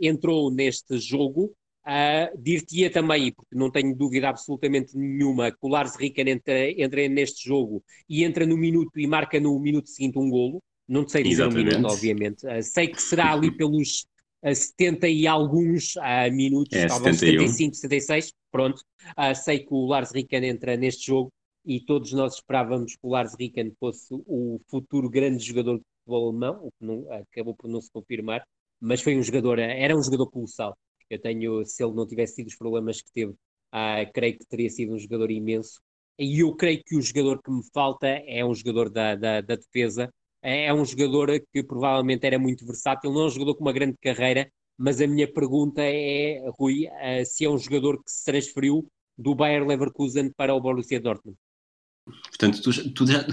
entrou neste jogo Uh, Dir-te-ia também, porque não tenho dúvida absolutamente nenhuma, que o Lars Ricken entra, entra neste jogo e entra no minuto e marca no minuto seguinte um golo. Não sei dizer Exatamente. um minuto, obviamente. Uh, sei que será ali pelos uh, 70 e alguns uh, minutos, é, talvez 75, 76. Pronto. Sei que o Lars Ricken entra neste jogo e todos nós esperávamos que o Lars Ricken fosse o futuro grande jogador de futebol alemão, o que não, acabou por não se confirmar, mas foi um jogador, era um jogador colossal. Eu tenho, se ele não tivesse tido os problemas que teve, ah, creio que teria sido um jogador imenso. E eu creio que o jogador que me falta é um jogador da, da, da defesa. É, é um jogador que provavelmente era muito versátil, não é um jogador com uma grande carreira, mas a minha pergunta é, Rui, uh, se é um jogador que se transferiu do Bayer Leverkusen para o Borussia Dortmund. Portanto, tu, tu, já,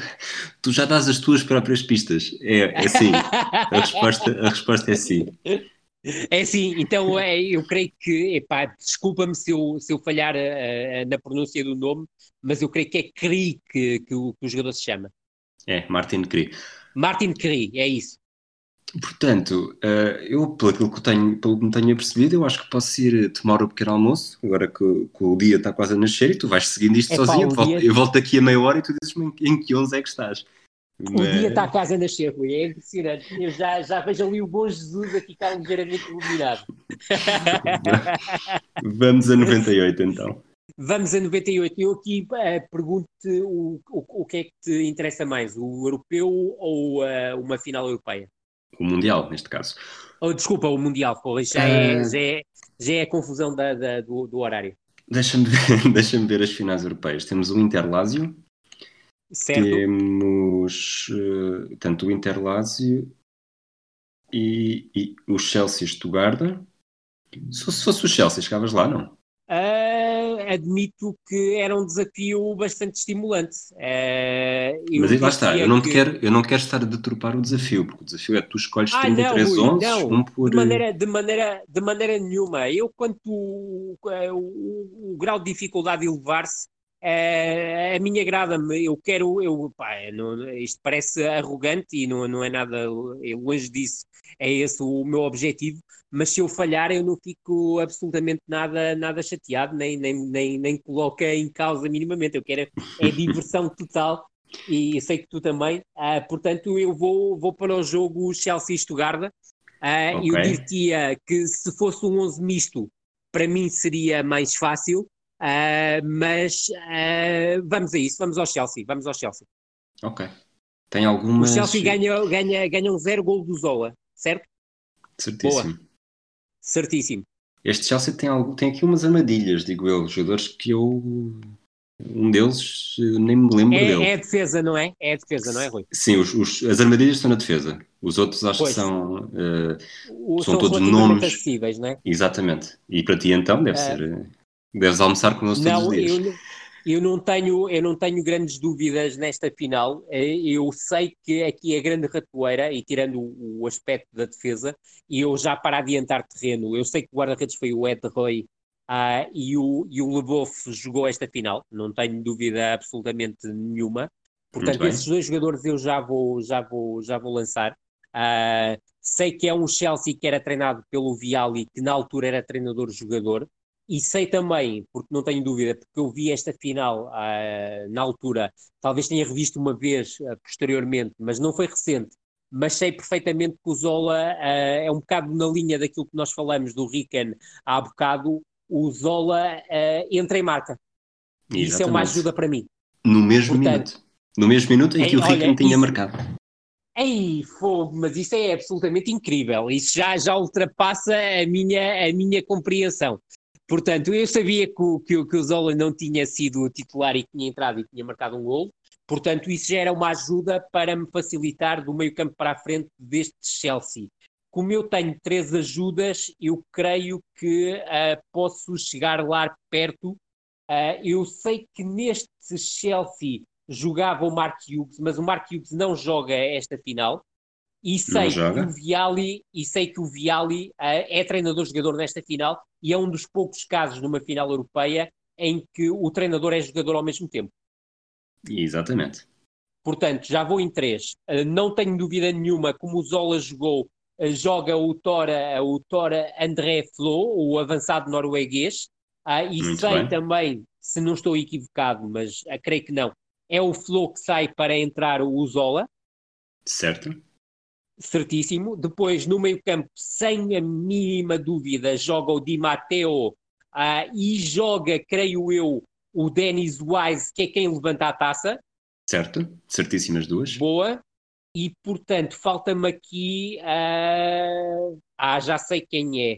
tu já dás as tuas próprias pistas. É, é sim. A resposta, a resposta é sim. É assim, então é, eu creio que, epá, desculpa-me se eu, se eu falhar uh, na pronúncia do nome, mas eu creio que é Cri que, que, o, que o jogador se chama. É, Martin Cri. Martin Cri, é isso. Portanto, uh, eu, pelo que, tenho, pelo que me tenho percebido, eu acho que posso ir tomar o pequeno almoço, agora que, que o dia está quase a nascer e tu vais seguindo isto é sozinho. Pá, eu, volto, dia... eu volto daqui a meia hora e tu dizes-me em, em que 11 é que estás. O dia está quase a nascer, Rui. É impressionante. Eu já, já vejo ali o bom Jesus a ficar ligeiramente iluminado. Vamos a 98 então. Vamos a 98. Eu aqui uh, pergunto-te o, o, o, que é que te interessa mais, o europeu ou uh, uma final europeia? O Mundial, neste caso. Oh, desculpa, o Mundial, pois já, é, já, é, já é a confusão da, da do, do, horário. Deixa-me ver, deixa ver as finais europeias. Temos o Interlásio, Certo. Temos uh, tanto o Interlásio e, e, o Chelsea Stuttgart. Se, se fosse o Chelsea, chegavas lá, não? Uh, admito que era um desafio bastante estimulante. Uh, Mas lá está, eu não, que... quero, eu não quero estar a deturpar o desafio, porque o desafio é que tu escolhes ah, 33 não, 11, não, um por... De maneira, de, maneira, de maneira nenhuma. Eu, quanto o, o, o grau de dificuldade elevar-se, é, a minha agrada-me, eu quero, eu, pá, é, não, isto parece arrogante e não, não é nada, longe disso, é esse o meu objetivo, mas se eu falhar eu não fico absolutamente nada, nada chateado, nem, nem, nem, nem coloca em causa minimamente, eu quero é diversão total e sei que tu também, uh, portanto eu vou, vou para o jogo Chelsea-Stuttgart, uh, okay. eu diria que se fosse um 11 misto, para mim seria mais fácil, Uh, mas uh, vamos a isso, vamos ao Chelsea, vamos ao Chelsea. Ok. Tem algumas... O Chelsea ganha, ganha, ganha um zero gol do Zola, certo? Certíssimo. Boa. Certíssimo. Este Chelsea tem, algo, tem aqui umas armadilhas, digo eu, jogadores que eu. Um deles nem me lembro é, dele. É a defesa, não é? É a defesa, não é, Rui? Sim, os, os, as armadilhas estão na defesa. Os outros acho pois. que são. Uh, são, são todos nomes. acessíveis, não é? Exatamente. E para ti então deve uh, ser. Deves almoçar connosco não, todos os dias. Eu, eu não tenho, eu não tenho grandes dúvidas nesta final. Eh, eu sei que aqui é grande ratoeira, e tirando o, o aspecto da defesa, e eu já para adiantar terreno, eu sei que o guarda-redes foi o Ed Roy uh, e o, e o Leboff jogou esta final, não tenho dúvida absolutamente nenhuma. Portanto, esses dois jogadores eu já vou, já vou, já vou lançar. Uh, sei que é um Chelsea que era treinado pelo Viali, que na altura era treinador-jogador, e sei também, porque não tenho dúvida, porque eu vi esta final uh, na altura, talvez tenha revisto uma vez uh, posteriormente, mas não foi recente. Mas sei perfeitamente que o Zola uh, é um bocado na linha daquilo que nós falamos do Rican há bocado. O Zola entra em marca. E isso é uma ajuda para mim. No mesmo Portanto, minuto. No mesmo minuto em que o Rican tinha isso, marcado. Ei, fogo, mas isso é absolutamente incrível. Isso já, já ultrapassa a minha, a minha compreensão. Portanto, eu sabia que o, que, que o Zola não tinha sido titular e tinha entrado e tinha marcado um gol. Portanto, isso já era uma ajuda para me facilitar do meio campo para a frente deste Chelsea. Como eu tenho três ajudas, eu creio que uh, posso chegar lá perto. Uh, eu sei que neste Chelsea jogava o Mark Hughes, mas o Mark Hughes não joga esta final. E sei, que o Viali, e sei que o Viali uh, é treinador-jogador nesta final e é um dos poucos casos numa final europeia em que o treinador é jogador ao mesmo tempo. Exatamente. Portanto, já vou em três. Uh, não tenho dúvida nenhuma, como o Zola jogou, uh, joga o Tora, o Tora André Flo, o avançado norueguês, e Muito sei bem. também, se não estou equivocado, mas creio que não, é o Flo que sai para entrar o Zola. Certo certíssimo. Depois, no meio-campo, sem a mínima dúvida, joga o Di Matteo uh, e joga, creio eu, o Dennis Wise, que é quem levanta a taça. Certo, certíssimas duas. Boa. E, portanto, falta-me aqui. Uh... Ah, já sei quem é.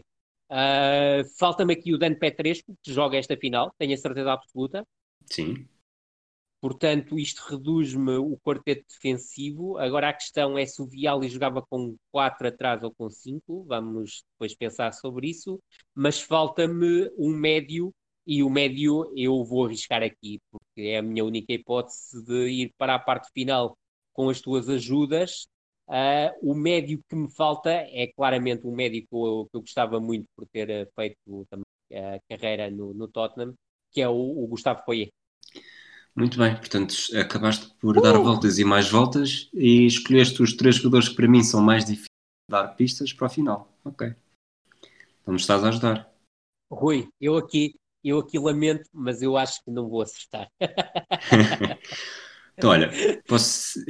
Uh, falta-me aqui o Dan Petrescu, que joga esta final, tenho a certeza absoluta. Sim. Portanto, isto reduz-me o quarteto defensivo. Agora a questão é se o Viali jogava com 4 atrás ou com 5. Vamos depois pensar sobre isso. Mas falta-me um médio e o médio eu vou arriscar aqui, porque é a minha única hipótese de ir para a parte final com as tuas ajudas. Uh, o médio que me falta é claramente um médio que eu, que eu gostava muito por ter eh, feito também a carreira no, no Tottenham, que é o, o Gustavo Poyet. Muito bem, portanto, acabaste por uh! dar voltas e mais voltas e escolheste os três jogadores que para mim são mais difíceis de dar pistas para o final. Ok. Então me estás a ajudar. Rui, eu aqui, eu aqui lamento, mas eu acho que não vou acertar. então, olha, posso...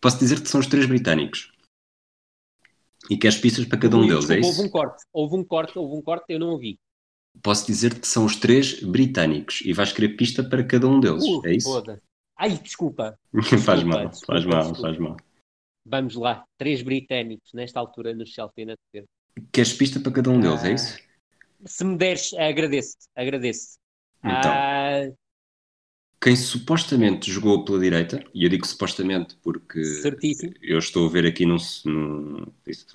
Posso dizer que são os três britânicos. E queres pistas para cada um Ui, deles, é desculpa, isso? Houve um corte, houve um corte, houve um corte, eu não ouvi. Posso dizer que são os três britânicos e vais querer pista para cada um deles, Uh, é isso? foda. Ai, desculpa. faz mal, desculpa, faz mal, desculpa. faz mal. Vamos lá. Três britânicos nesta altura no Chelsea na defesa. Queres pista para cada um deles, é Ah. isso? Se me deres, agradeço-te, agradeço. Então. Ah, Quem supostamente jogou pela direita, e eu digo supostamente porque certíssimo. eu estou a ver aqui num. num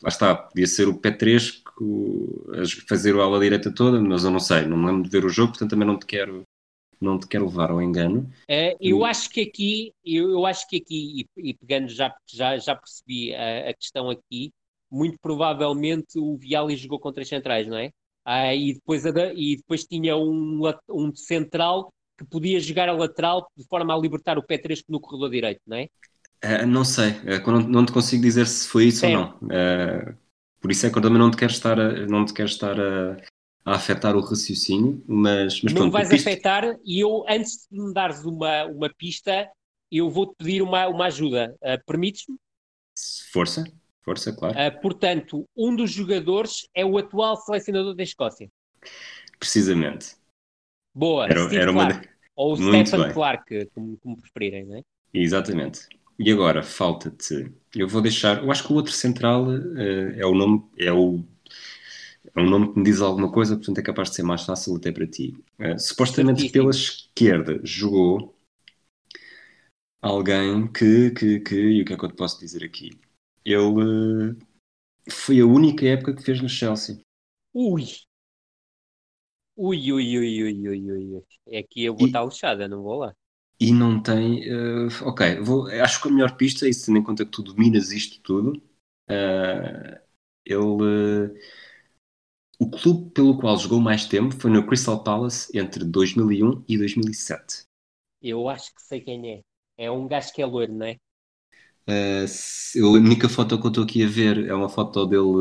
lá está, podia ser o P3 que fazer o ala direita toda, mas eu não sei, não me lembro de ver o jogo, portanto também não te quero, não te quero levar ao engano. Eh, eu Hum. acho que aqui, eu, eu acho que aqui, e, e pegando já, já, já percebi a, a questão aqui, muito provavelmente o Viali jogou contra as centrais, não é? Ah, e, depois e depois tinha um, um central que podia jogar a lateral de forma a libertar o P3 no corredor direito, não é? Ah, não sei, ah, não, não te consigo dizer se foi isso Certo. ou não. Ah, por isso é que eu também não te quero estar a, não te quero estar a, a afetar o raciocínio, mas, mas não pronto, vais afetar e eu, antes de me dares uma, uma pista, eu vou-te pedir uma, uma ajuda. Permites-me? força, força, claro. Portanto, um dos jogadores é o atual selecionador da Escócia. Precisamente. Boa, Era, era uma, Clarke. Ou o Muito Stephen bem. Clark, como, como preferirem, não é? Exatamente. E agora falta-te. Eu vou deixar. Eu acho que o outro central eh, é o nome. É o. É um nome que me diz alguma coisa, portanto é capaz de ser mais fácil até para ti. Eh, supostamente pela esquerda jogou alguém que, que, que. E o que é que eu te posso dizer aqui? Ele eh, foi a única época que fez no Chelsea. Ui! Ui, ui, ui, ui, ui, ui. É que eu vou E- estar lixada, não vou lá. E não tem. eh, ok, vou, acho que a melhor pista, e tendo em conta que tu dominas isto tudo, eh, ele. eh, o clube pelo qual jogou mais tempo foi no Crystal Palace entre 2001 e 2007. Eu acho que sei quem é. É um gajo que é loiro, não é? Eu- a única foto que eu estou aqui a ver é uma foto dele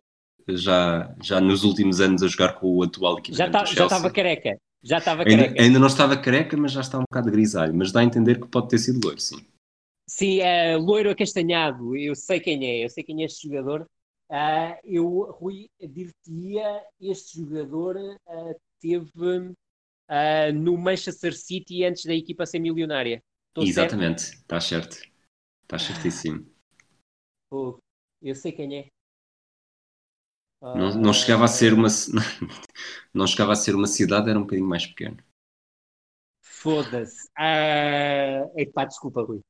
já, já nos últimos anos a jogar com o atual Já equipamento tá- já estava careca. Já estava Ainda, careca. ainda não estava careca, mas já está um bocado grisalho. Mas dá a entender que pode ter sido loiro, sim. Sim, é loiro acastanhado. Eu sei quem é. Eu sei quem é este jogador. Ah, eu, Rui, dir-te-ia, este jogador ah, teve ah, no Manchester City antes da equipa ser milionária. Certo? Exatamente, está certo. Está certíssimo. Eu sei quem é. Não, não chegava a ser uma não chegava a ser uma cidade, era um bocadinho mais pequeno. Foda-se. Ah, epá, desculpa, Rui.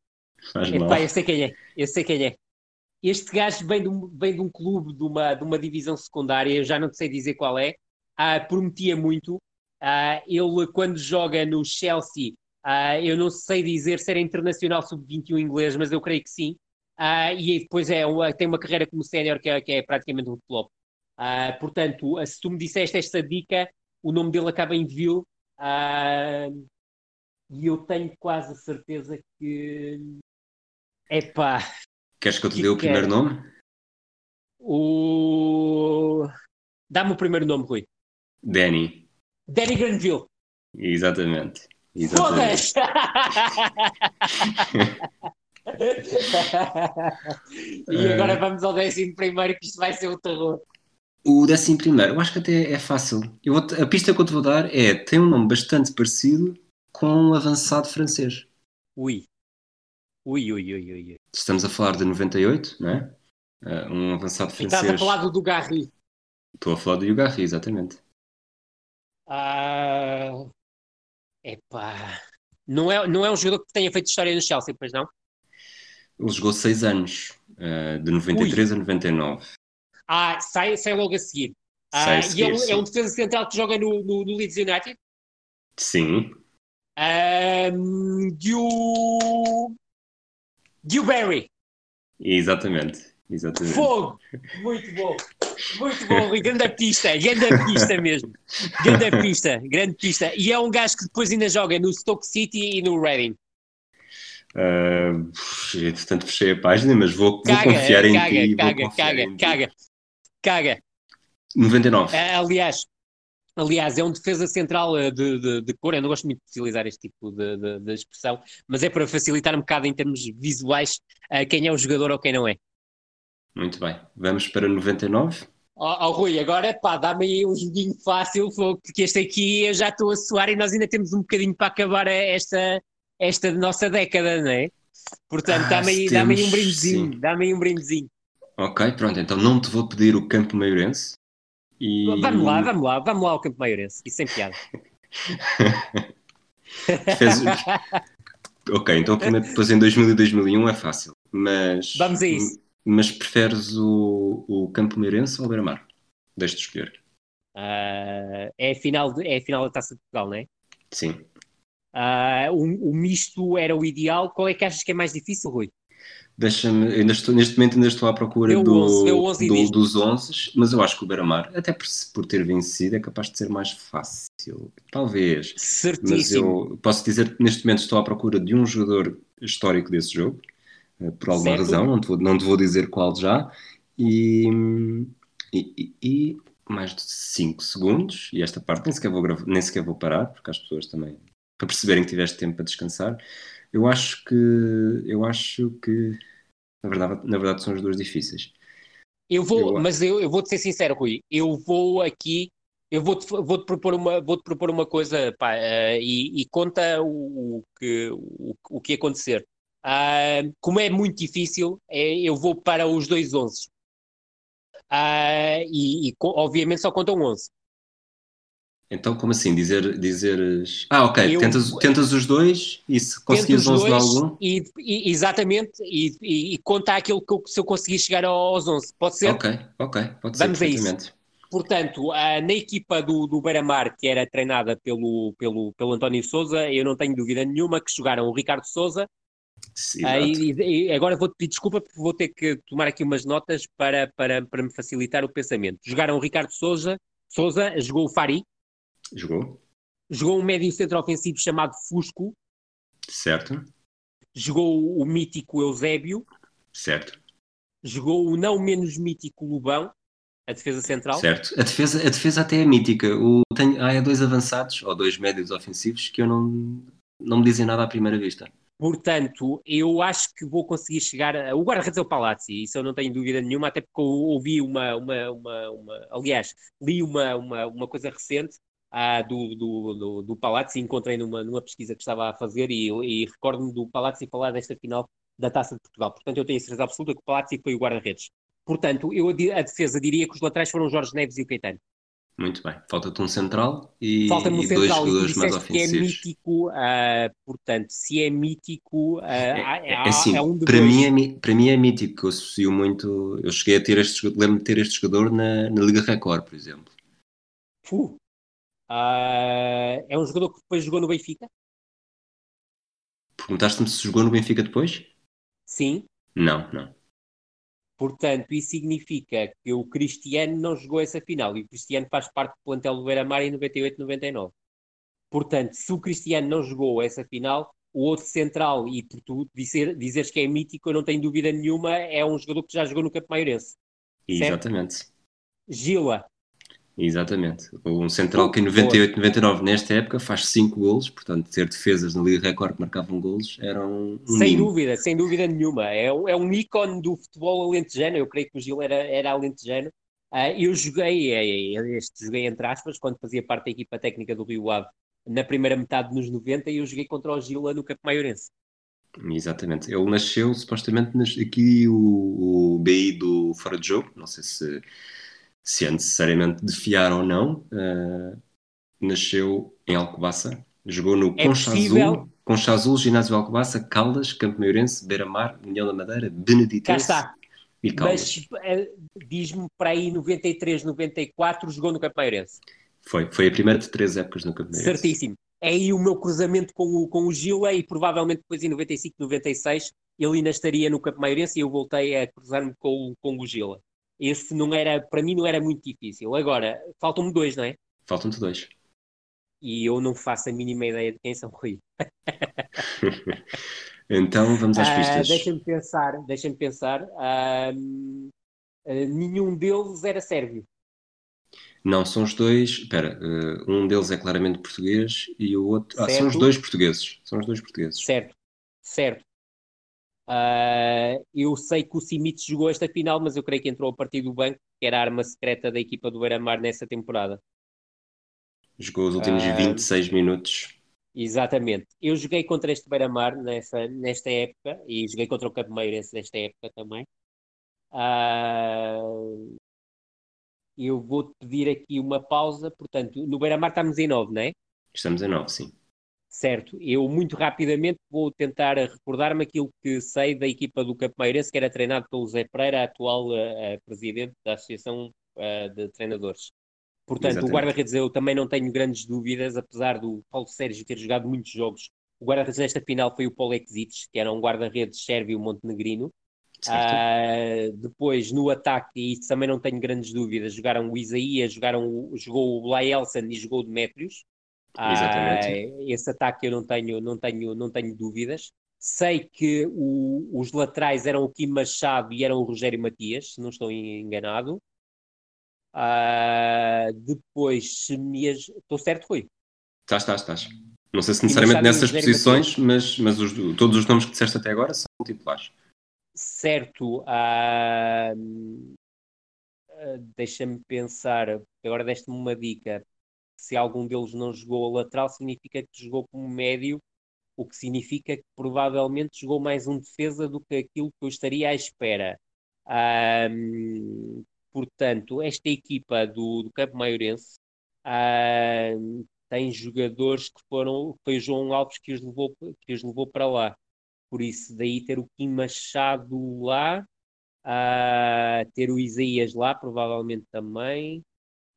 Faz mal. Epá, eu sei quem é. Eu sei quem é. Este gajo vem de um, vem de um clube, de uma, de uma divisão secundária, eu já não sei dizer qual é. Ah, prometia muito. Ah, ele, quando joga no Chelsea, ah, eu não sei dizer se era internacional sub-21 inglês, mas eu creio que sim. Ah, e depois é, tem uma carreira como sénior que, é- que é praticamente um flop. Ah, portanto, se tu me disseste esta dica, o nome dele acaba em Vil. Ah, e eu tenho quase a certeza que. Epá, Queres que eu te que dê o primeiro nome? o. Dá-me o primeiro nome, Rui. Danny. Danny Granville. Exatamente. Exatamente. E agora vamos ao décimo primeiro, que isto vai ser o terror. O décimo primeiro, eu acho que até é fácil. Eu vou-te- a pista que eu te vou dar é tem um nome bastante parecido com um avançado francês. Ui. Ui, ui, ui, ui. ui. Estamos a falar de 98, não é? Ah, um avançado francês. estás a falar do Dugarry. Estou a falar do Yugarri, exatamente. Ah... Epá. Não é, não é um jogador que tenha feito história no Chelsea, pois não? Ele jogou seis anos, ah, de 93 a 99. Ah, sai, sai logo a seguir. Ah, a e é seguir, um, é um defesa central que joga no, no, no Leeds United. Sim, Um, Dew... Dewberry. exatamente. exatamente. Fogo! Muito bom. Muito bom, Rui. Grande pista. Grande pista mesmo. Grande pista. Grande pista. E é um gajo que depois ainda joga no Stoke City e no Reading. Ah, entretanto, fechei a página, mas vou, vou Caga, confiar em caga, ti. vou caga, caga, caga, caga. 99. Ah, aliás, Aliás, é um defesa central eh, de, de, de, cor. Eu não gosto muito de utilizar este tipo de, de, expressão, mas é para facilitar um bocado em termos visuais uh, quem é o jogador ou quem não é. Muito bem. Vamos para 99. Ó oh, oh, Rui, agora pá, dá-me aí um joguinho fácil, porque este aqui eu já estou a suar e nós ainda temos um bocadinho para acabar esta, esta nossa década, não é? Portanto, ah, dá-me aí, dá aí um brindezinho, dá-me aí um brindezinho. Ok, pronto, então não te vou pedir o campo maiorense, e... Vamos lá, vamos lá, vamos lá ao Campo Maiorense, isso sem piada. Fez... ok, então primeiro depois em 2000 e 2001 é fácil, mas... Vamos a isso. Mas preferes o, o Campo Maiorense ou o Beira-Mar? Deixa-te escolher. Uh, é, a final de, é a final da Taça de Portugal, não é? Sim. Uh, o, o misto era o ideal. Qual é que achas que é mais difícil, Rui? Deixa-me, ainda estou, neste momento ainda estou à procura do, 11, 11 do, dos 11, mas eu acho que o Beira-Mar, até por, por, ter vencido, é capaz de ser mais fácil. Talvez. Certíssimo. Mas eu posso dizer que neste momento estou à procura de um jogador histórico desse jogo, eh, por alguma certo. razão, não te, vou, não te vou dizer qual já, e, e, e mais de 5 segundos, e esta parte nem sequer, vou gravar, nem sequer vou parar, porque as pessoas também, para perceberem que tiveste tempo para descansar. Eu acho que. Eu acho que. Na verdade, na verdade são as duas difíceis. Eu vou, eu... mas eu, eu vou-te ser sincero, Rui. Eu vou aqui. Eu vou-te vou -te propor, uma, vou -te propor uma coisa pá, uh, e, e, conta o, o, que, o, o que acontecer. Uh, como é muito difícil, é, eu vou para os dois 11. Uh, e, e, obviamente só contam 11. Então, como assim? Dizer, dizeres. Ah, ok. Eu, tentas, tentas os dois e se conseguires 11 de algum. E, e, exatamente. E, e, e conta aquilo que eu, se eu conseguir chegar aos 11. Pode ser? Ok, ok. Pode ser. Vamos a isso. Portanto, na equipa do, do Beira-Mar, que era treinada pelo, pelo, pelo António Souza, eu não tenho dúvida nenhuma que jogaram o Ricardo Souza. Ah, e, e, agora vou-te pedir desculpa porque vou ter que tomar aqui umas notas para, para, para me facilitar o pensamento. Jogaram o Ricardo Souza, Souza jogou o Fari, Jogou. Jogou um médio centro ofensivo chamado Fusco. Certo. Jogou o mítico Eusébio. Certo. Jogou o não menos mítico Lubão, a defesa central. Certo. A defesa, a defesa até é mítica. O, tem, há dois avançados, ou dois médios ofensivos, que eu não, não me dizem nada à primeira vista. Portanto, eu acho que vou conseguir chegar. A... O guarda-redes é o Palazzi, isso eu não tenho dúvida nenhuma, até porque eu ouvi uma. uma, uma, uma aliás, li uma, uma, uma coisa recente ah, do, do, do, do Palazzi, encontrei numa, numa pesquisa que estava a fazer e, e recordo-me do Palazzi falar desta final da Taça de Portugal. Portanto, eu tenho a certeza absoluta que o Palazzi foi o guarda-redes. Portanto, eu a defesa diria que os laterais foram Jorge Neves e o Caetano. Muito bem. Falta-te um central e, um e dois jogadores mais ofensivos. Que é mítico, uh, portanto, se é mítico, uh, é, é, assim, é um para, mim é, para mim é mítico, eu associo muito. Eu cheguei a ter este lembro de ter este jogador na, na Liga Record, por exemplo. Puh, Uh, é um jogador que depois jogou no Benfica? Perguntaste-me se jogou no Benfica depois? Sim. Não, não. Portanto, isso significa que o Cristiano não jogou essa final e o Cristiano faz parte do plantel do Beira-Mar em 98-99. Portanto, se o Cristiano não jogou essa final, o outro central, e por tu dizer, dizeres que é mítico, eu não tenho dúvida nenhuma, é um jogador que já jogou no Campo Maiorense. Exatamente. Gila, Exatamente. Um central que em 98, 99, nesta época, faz 5 golos, portanto, ter defesas na Liga Record que marcavam golos era um. sem mínimo. dúvida, sem dúvida nenhuma. É, um, é um ícone do futebol alentejano. Eu creio que o Gil era, era alentejano. Uh, eu joguei, é, é, este joguei entre aspas, quando fazia parte da equipa técnica do Rio Ave na primeira metade dos 90 e eu joguei contra o Gila no Campo Maiorense. Exatamente. Ele nasceu supostamente aqui o, o BI do Fora de Jogo, não sei se se é necessariamente de fiar ou não, uh, nasceu em Alcobaça, jogou no é Concha Azul, Concha Azul, Ginásio Alcobaça, Caldas, Campo Maiorense, Beira-Mar, União da Madeira, Beneditense e Caldas. Mas uh, diz-me para aí 93, 94 jogou no Campo Maiorense. Foi, foi a primeira de três épocas no Campo Maiorense. Certíssimo. É aí o meu cruzamento com o, com o Gila e provavelmente depois em 95, 96 ele ainda estaria no Campo Maiorense e eu voltei a cruzar-me com, com o Gila. Esse não era, para mim não era muito difícil. Agora, faltam-me dois, não é? Faltam-te dois. E eu não faço a mínima ideia de quem são Rui. então vamos às ah, pistas. Uh, deixa-me pensar, deixa-me pensar. Uh, uh, nenhum deles era sérvio. Não, são os dois. Espera, uh, um deles é claramente português e o outro. Ah, são os dois portugueses. São os dois portugueses. Certo, certo. Ah, eu sei que o Simic jogou esta final, mas eu creio que entrou a partir do banco, que era a arma secreta da equipa do Beira-Mar nessa temporada. Jogou os últimos Ah. 26 minutos. Exatamente. Eu joguei contra este Beira-Mar nessa, nesta época e joguei contra o Campo Meirense nesta época também. Ah, eu vou-te pedir aqui uma pausa. Portanto, no Beira-Mar estamos em 9, não é? Estamos em 9, sim. Certo. Eu muito rapidamente vou tentar recordar-me aquilo que sei da equipa do Campo Meirense, que era treinado pelo Zé Pereira, atual eh, presidente da Associação eh, de Treinadores. Portanto, o Exatamente. guarda-redes eu também não tenho grandes dúvidas, apesar do Paulo Sérgio ter jogado muitos jogos. O guarda-redes desta final foi o Paulo Exites, que era um guarda-redes sérvio-montenegrino. Certo? Ah, depois, no ataque, e isso também não tenho grandes dúvidas, jogaram o Isaías, jogaram o- jogou o Laelson e jogou o Demétrios. Ah, Exatamente. esse ataque eu não tenho, não tenho, não tenho dúvidas. Sei que o- os laterais eram o Kim Machado e eram o Rogério Matias, se não estou enganado. Ah, depois, se me... Estou certo, Rui? Estás, estás, estás. Não sei se necessariamente nessas posições, mas, mas os- todos os nomes que disseste até agora são titulares. Certo. ah, ah, deixa-me pensar. Agora deste-me uma dica. Se algum deles não jogou a lateral, significa que jogou como médio, o que significa que provavelmente jogou mais um defesa do que aquilo que eu estaria à espera. Ah, portanto, esta equipa do, do Campo Maiorense ah, tem jogadores que foram. Foi o João Alves que os levou, que os levou para lá. Por isso, daí ter o Kim Machado lá, ah, ter o Isaías lá, provavelmente também.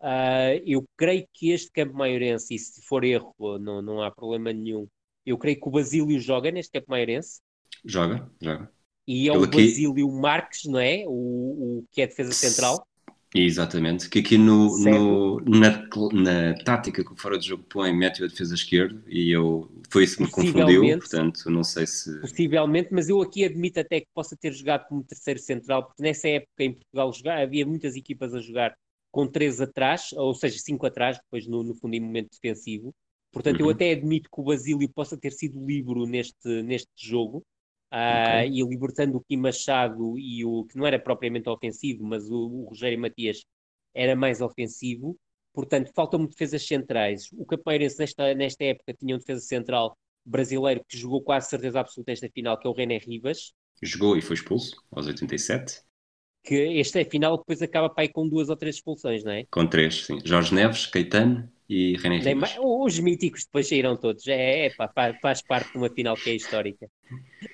Ah, eu creio que este Campo Maiorense, e se for erro, não, não há problema nenhum. Eu creio que o Basílio joga neste Campo Maiorense. Joga, joga. E é Ele o aqui- Basílio Marques, não é? O, o que é defesa central. Exatamente. Que aqui no, no- na, na tática que o fora de jogo põe, mete a defesa esquerda e eu, foi isso que me confundiu, portanto, não sei se. Possivelmente, mas eu aqui admito até que possa ter jogado como terceiro central, porque nessa época em Portugal jogar, havia muitas equipas a jogar com três atrás, ou seja, cinco atrás, depois no, no fundo em momento defensivo. Portanto, eu Uhum. até admito que o Basílio possa ter sido livre neste, neste jogo, Ok. e libertando o Kim Machado e o que não era propriamente ofensivo, mas o, o Rogério Matias era mais ofensivo. Portanto, faltam-me defesas centrais. O Capeirense nesta, nesta época tinha um defesa central brasileiro que jogou quase certeza absoluta esta final, que é o René Rivas, Jogou e foi expulso aos 87, que esta final depois acaba para aí com duas ou três expulsões, não é? com três, sim. Jorge Neves, Caetano e René mais- os míticos depois saíram todos. É, é pá, fa- faz parte de uma final que é histórica.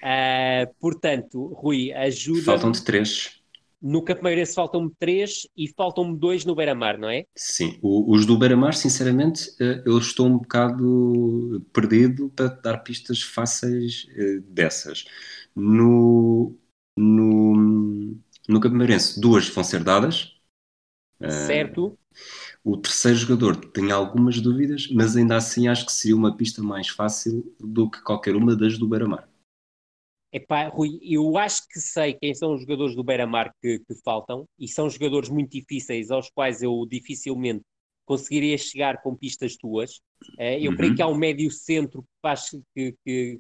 Ah, portanto, Rui, ajuda. Faltam-te três. No Capimeirense faltam-me três e faltam-me dois no Beira-Mar, não é? Sim, O- os do Beira-Mar, sinceramente, eh, eu estou um bocado perdido para dar pistas fáceis eh, dessas. No, no, no Campeonato duas vão ser dadas. Certo? O terceiro jogador tem algumas dúvidas, mas ainda assim acho que seria uma pista mais fácil do que qualquer uma das do Beira-Mar. Epá, Rui, eu acho que sei quem são os jogadores do Beira-Mar que, que faltam e são jogadores muito difíceis aos quais eu dificilmente conseguiria chegar com pistas tuas. Eh, eu Uhum. creio que há um médio centro que, faz, que, que,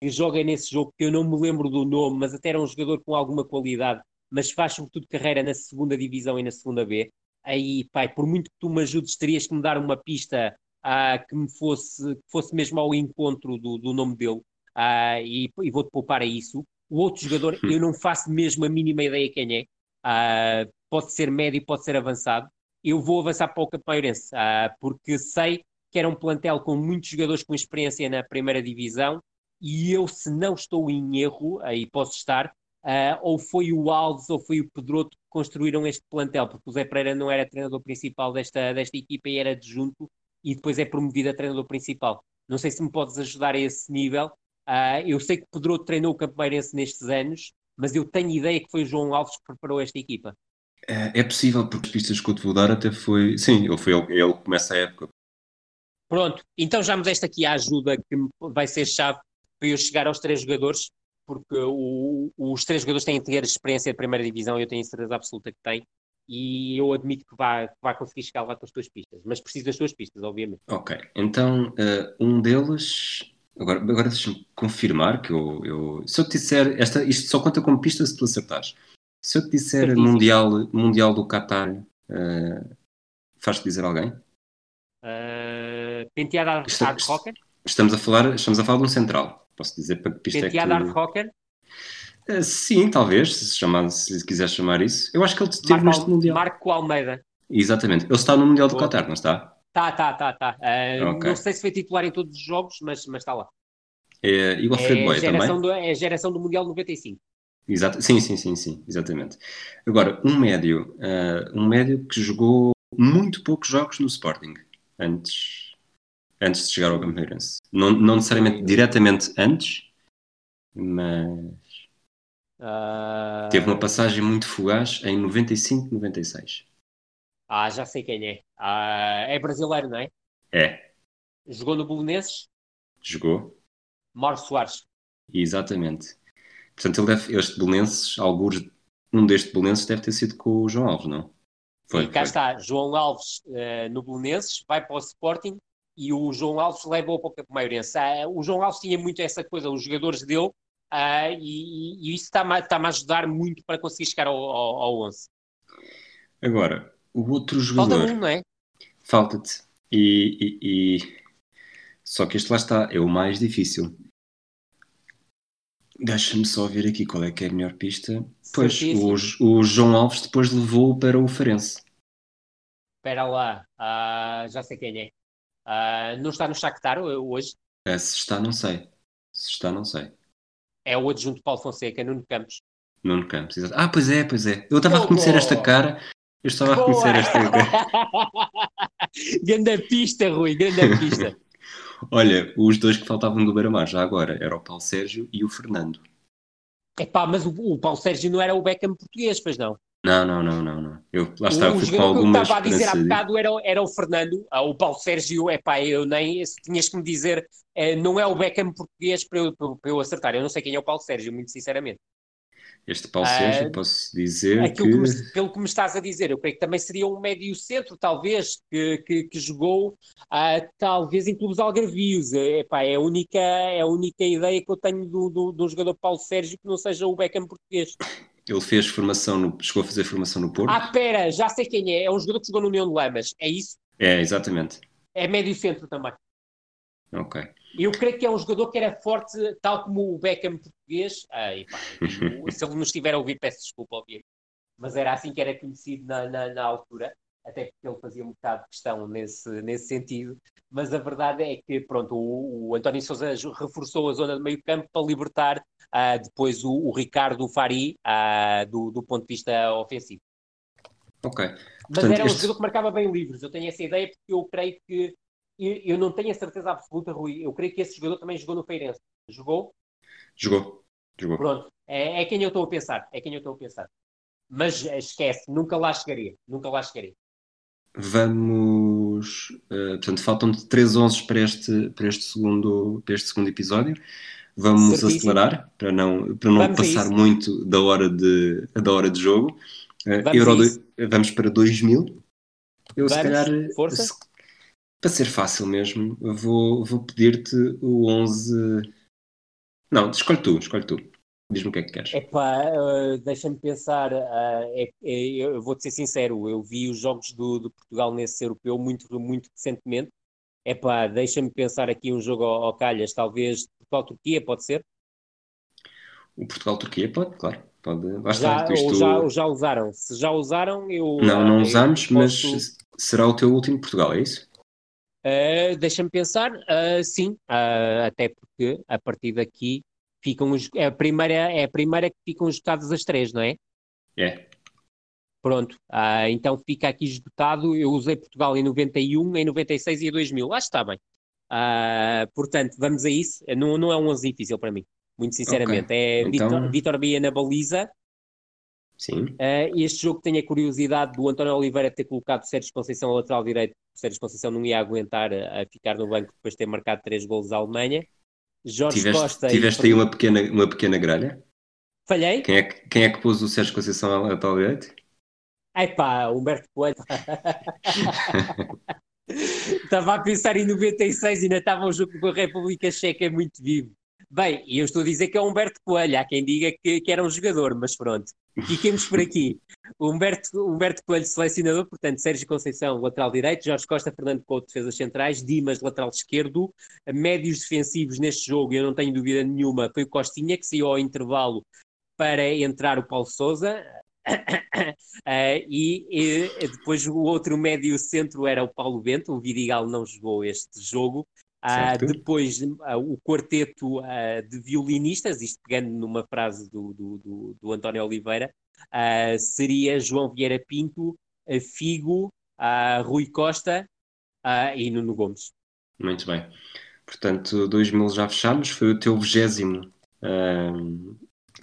que joga nesse jogo, que eu não me lembro do nome, mas até era um jogador com alguma qualidade, mas faz sobretudo carreira na segunda divisão e na segunda B. Aí, pai, por muito que tu me ajudes, terias que me dar uma pista ah, que me fosse, que fosse mesmo ao encontro do, do nome dele. Ah, e, e vou-te poupar a isso. O outro jogador, eu não faço mesmo a mínima ideia quem é. Ah, pode ser médio, pode ser avançado. Eu vou avançar para o Capeirense, ah, porque sei que era um plantel com muitos jogadores com experiência na primeira divisão e eu, se não estou em erro, aí posso estar, ah, ou foi o Alves ou foi o Pedroto que construíram este plantel, porque o Zé Pereira não era treinador principal desta, desta equipa e era adjunto e depois é promovido a treinador principal. Não sei se me podes ajudar a esse nível. Ah, eu sei que Pedroto treinou o Campeirense nestes anos, mas eu tenho ideia que foi o João Alves que preparou esta equipa. É, é possível, porque as pistas que eu te vou dar até foi. Sim, ele foi ele, ele que começa a época. Pronto, então já me deste aqui a ajuda que vai ser chave para eu chegar aos três jogadores, porque o- os três jogadores têm que ter experiência de primeira divisão e eu tenho certeza absoluta que têm. e eu admito que vai, que vai conseguir chegar lá com as tuas pistas, mas preciso das tuas pistas, obviamente. Ok, então uh, um deles. Agora, agora deixa-me confirmar que eu, eu, Se eu te disser. Esta, isto só conta como pista se tu acertares. Se eu te disser mundial, mundial do Qatar, uh, faz-te dizer alguém? Uh, penteado hard rocker? Estamos a, falar, estamos a falar de um central. Posso dizer para que pista penteado é que hard rocker? Uh, sim, talvez, se, chamar, se quiser chamar isso. Eu acho que ele esteve neste Mundial. Marco Almeida. Exatamente. Ele está no Mundial do Qatar, não está? Tá, tá, tá, tá. Uh, okay. Não sei se foi titular em todos os jogos, mas, mas está lá. É, e o Alfredo é Boy também? Do, é a geração do Mundial 95. Exato. Sim, sim, sim, sim, exatamente. Agora, um médio, uh, um médio que jogou muito poucos jogos no Sporting, antes, antes de chegar ao Campeonato. Não, não necessariamente diretamente antes, mas Uh... Teve uma passagem muito fugaz em 95, 96. Ah, já sei quem é. Ah, é brasileiro, não é? É. Jogou no Bolonenses? Jogou. Mauro Soares. Exatamente. Portanto, ele deve, este Belenenses, alguns, um destes Belenenses deve ter sido com o João Alves, não? Foi, cá foi. está. João Alves uh, no Belenenses, vai para o Sporting e o João Alves leva-o para o Campo Maiorense. Uh, o João Alves tinha muito essa coisa, os jogadores dele Uh, e, e, isso está-me está a ajudar muito para conseguir chegar ao, ao, ao 11. Agora, o outro jogador. Falta um, não é? Falta-te. E, e, e, Só que este lá está, é o mais difícil. Deixa-me só ver aqui qual é que é a melhor pista. Pois, o, o, João Alves depois levou para o Farense. Espera lá, uh, já sei quem é. Uh, não está no Shakhtar hoje? É, se está, não sei. Se está, não sei é o adjunto Paulo Fonseca, Nuno Campos. Nuno Campos, exato. Ah, pois é, pois é. Eu estava a reconhecer esta cara. Eu estava a reconhecer esta cara. grande pista, Rui, grande pista. Olha, os dois que faltavam do Beira-Mar já agora era o Paulo Sérgio e o Fernando. Epá, mas o, o Paulo Sérgio não era o Beckham português, pois não? Não, não, não, não, não. Eu, lá está, o, eu fui com algumas que eu estava a dizer há bocado era, era o Fernando, ah, o Paulo Sérgio, é pá, eu nem, tinhas que me dizer, é, não é o Beckham português para eu, para eu acertar, eu não sei quem é o Paulo Sérgio, muito sinceramente. Este Paulo Sérgio, uh, posso dizer que... que me, pelo que me estás a dizer, eu creio que também seria um médio centro, talvez, que, que, que jogou, uh, talvez em clubes algarvios. É, é, a única, é a única ideia que eu tenho do, do, do jogador Paulo Sérgio que não seja o Beckham português. Ele fez formação, no, chegou a fazer formação no Porto. Ah, pera, já sei quem é. É um jogador que jogou no União de Lamas, é isso? É, exatamente. É médio centro também. Ok. Eu creio que é um jogador que era forte, tal como o Beckham português. Ai, pá, se ele nos estiver a ouvir, peço desculpa, obviamente. Mas era assim que era conhecido na, na, na altura até porque ele fazia um bocado de questão nesse, nesse sentido, mas a verdade é que pronto, o, o António Sousa reforçou a zona de meio campo para libertar depois o, o, Ricardo Fari uh, do, do ponto de vista ofensivo. Ok. Mas era um este... jogador que marcava bem livres, eu tenho essa ideia porque eu creio que, eu, eu não tenho a certeza absoluta, Rui, eu creio que esse jogador também jogou no Feirense. Jogou? Jogou. Jogou. Pronto, é, é quem eu estou a pensar, é quem eu estou a pensar. Mas esquece, nunca lá chegaria, nunca lá chegaria. Vamos. Uh, portanto, faltam três 11 para este, para, este segundo, para este segundo episódio. Vamos Certíssimo. acelerar para não, para não vamos passar muito da hora de, da hora de jogo. Uh, vamos, Euro do, vamos para 2000. Eu, vamos. se calhar, Força. para ser fácil mesmo, vou, vou pedir-te o 11. Não, escolhe tu, escolhe tu. Diz-me o que é que queres. Epá, uh, deixa-me pensar. Uh, é, é, eu vou-te ser sincero, eu vi os jogos do, do, Portugal nesse europeu muito, muito recentemente. Epá, deixa-me pensar aqui um jogo ao, ao calhas, talvez Portugal-Turquia, pode ser? O Portugal-Turquia pode, claro. Pode. já, isto... ou já, já usaram. Se já usaram, eu. Não, não usamos, posso... mas será o teu último Portugal, é isso? Uh, Deixa-me pensar, uh, sim, uh, até porque a partir daqui ficam os, é, a primeira, é a primeira que ficam esgotadas as três, não é? É. Pronto, ah, então fica aqui esgotado. Eu usei Portugal em 91, em 96 e em 2000. Acho que está bem. Ah, portanto, vamos a isso. Não, não é um 11 difícil para mim, muito sinceramente. Okay. É então... Vitor Bia na baliza. Sim. Uh, este jogo tem a curiosidade do António Oliveira ter colocado Sérgio Conceição ao lateral direito. Sérgio Conceição não ia aguentar a, a ficar no banco depois de ter marcado três golos à Alemanha. Jorge tiveste, Costa. Tiveste e... aí uma pequena, uma pequena grelha? Falhei? Quem é, que, quem é que pôs o Sérgio Conceição a tal direito? Ai pá, Humberto Coelho. Estava a pensar em 96 e ainda estava um jogo com a República Checa muito vivo. Bem, eu estou a dizer que é Humberto Coelho, há quem diga que, que era um jogador, mas pronto. Fiquemos por aqui. Humberto, Humberto Coelho, selecionador, portanto, Sérgio Conceição, lateral direito, Jorge Costa, Fernando Couto, defesas centrais, Dimas, lateral esquerdo, médios defensivos neste jogo, eu não tenho dúvida nenhuma, foi o Costinha, que saiu ao intervalo para entrar o Paulo Souza, uh, e, e, depois o outro médio centro era o Paulo Bento, o Vidigal não jogou este jogo. Uh, depois uh, o quarteto de violinistas, isto pegando numa frase do, do, do, do António Oliveira, seria João Vieira Pinto, Figo, Rui Costa e Nuno Gomes. Muito bem. Portanto, 2000 já fechamos, foi o teu vigésimo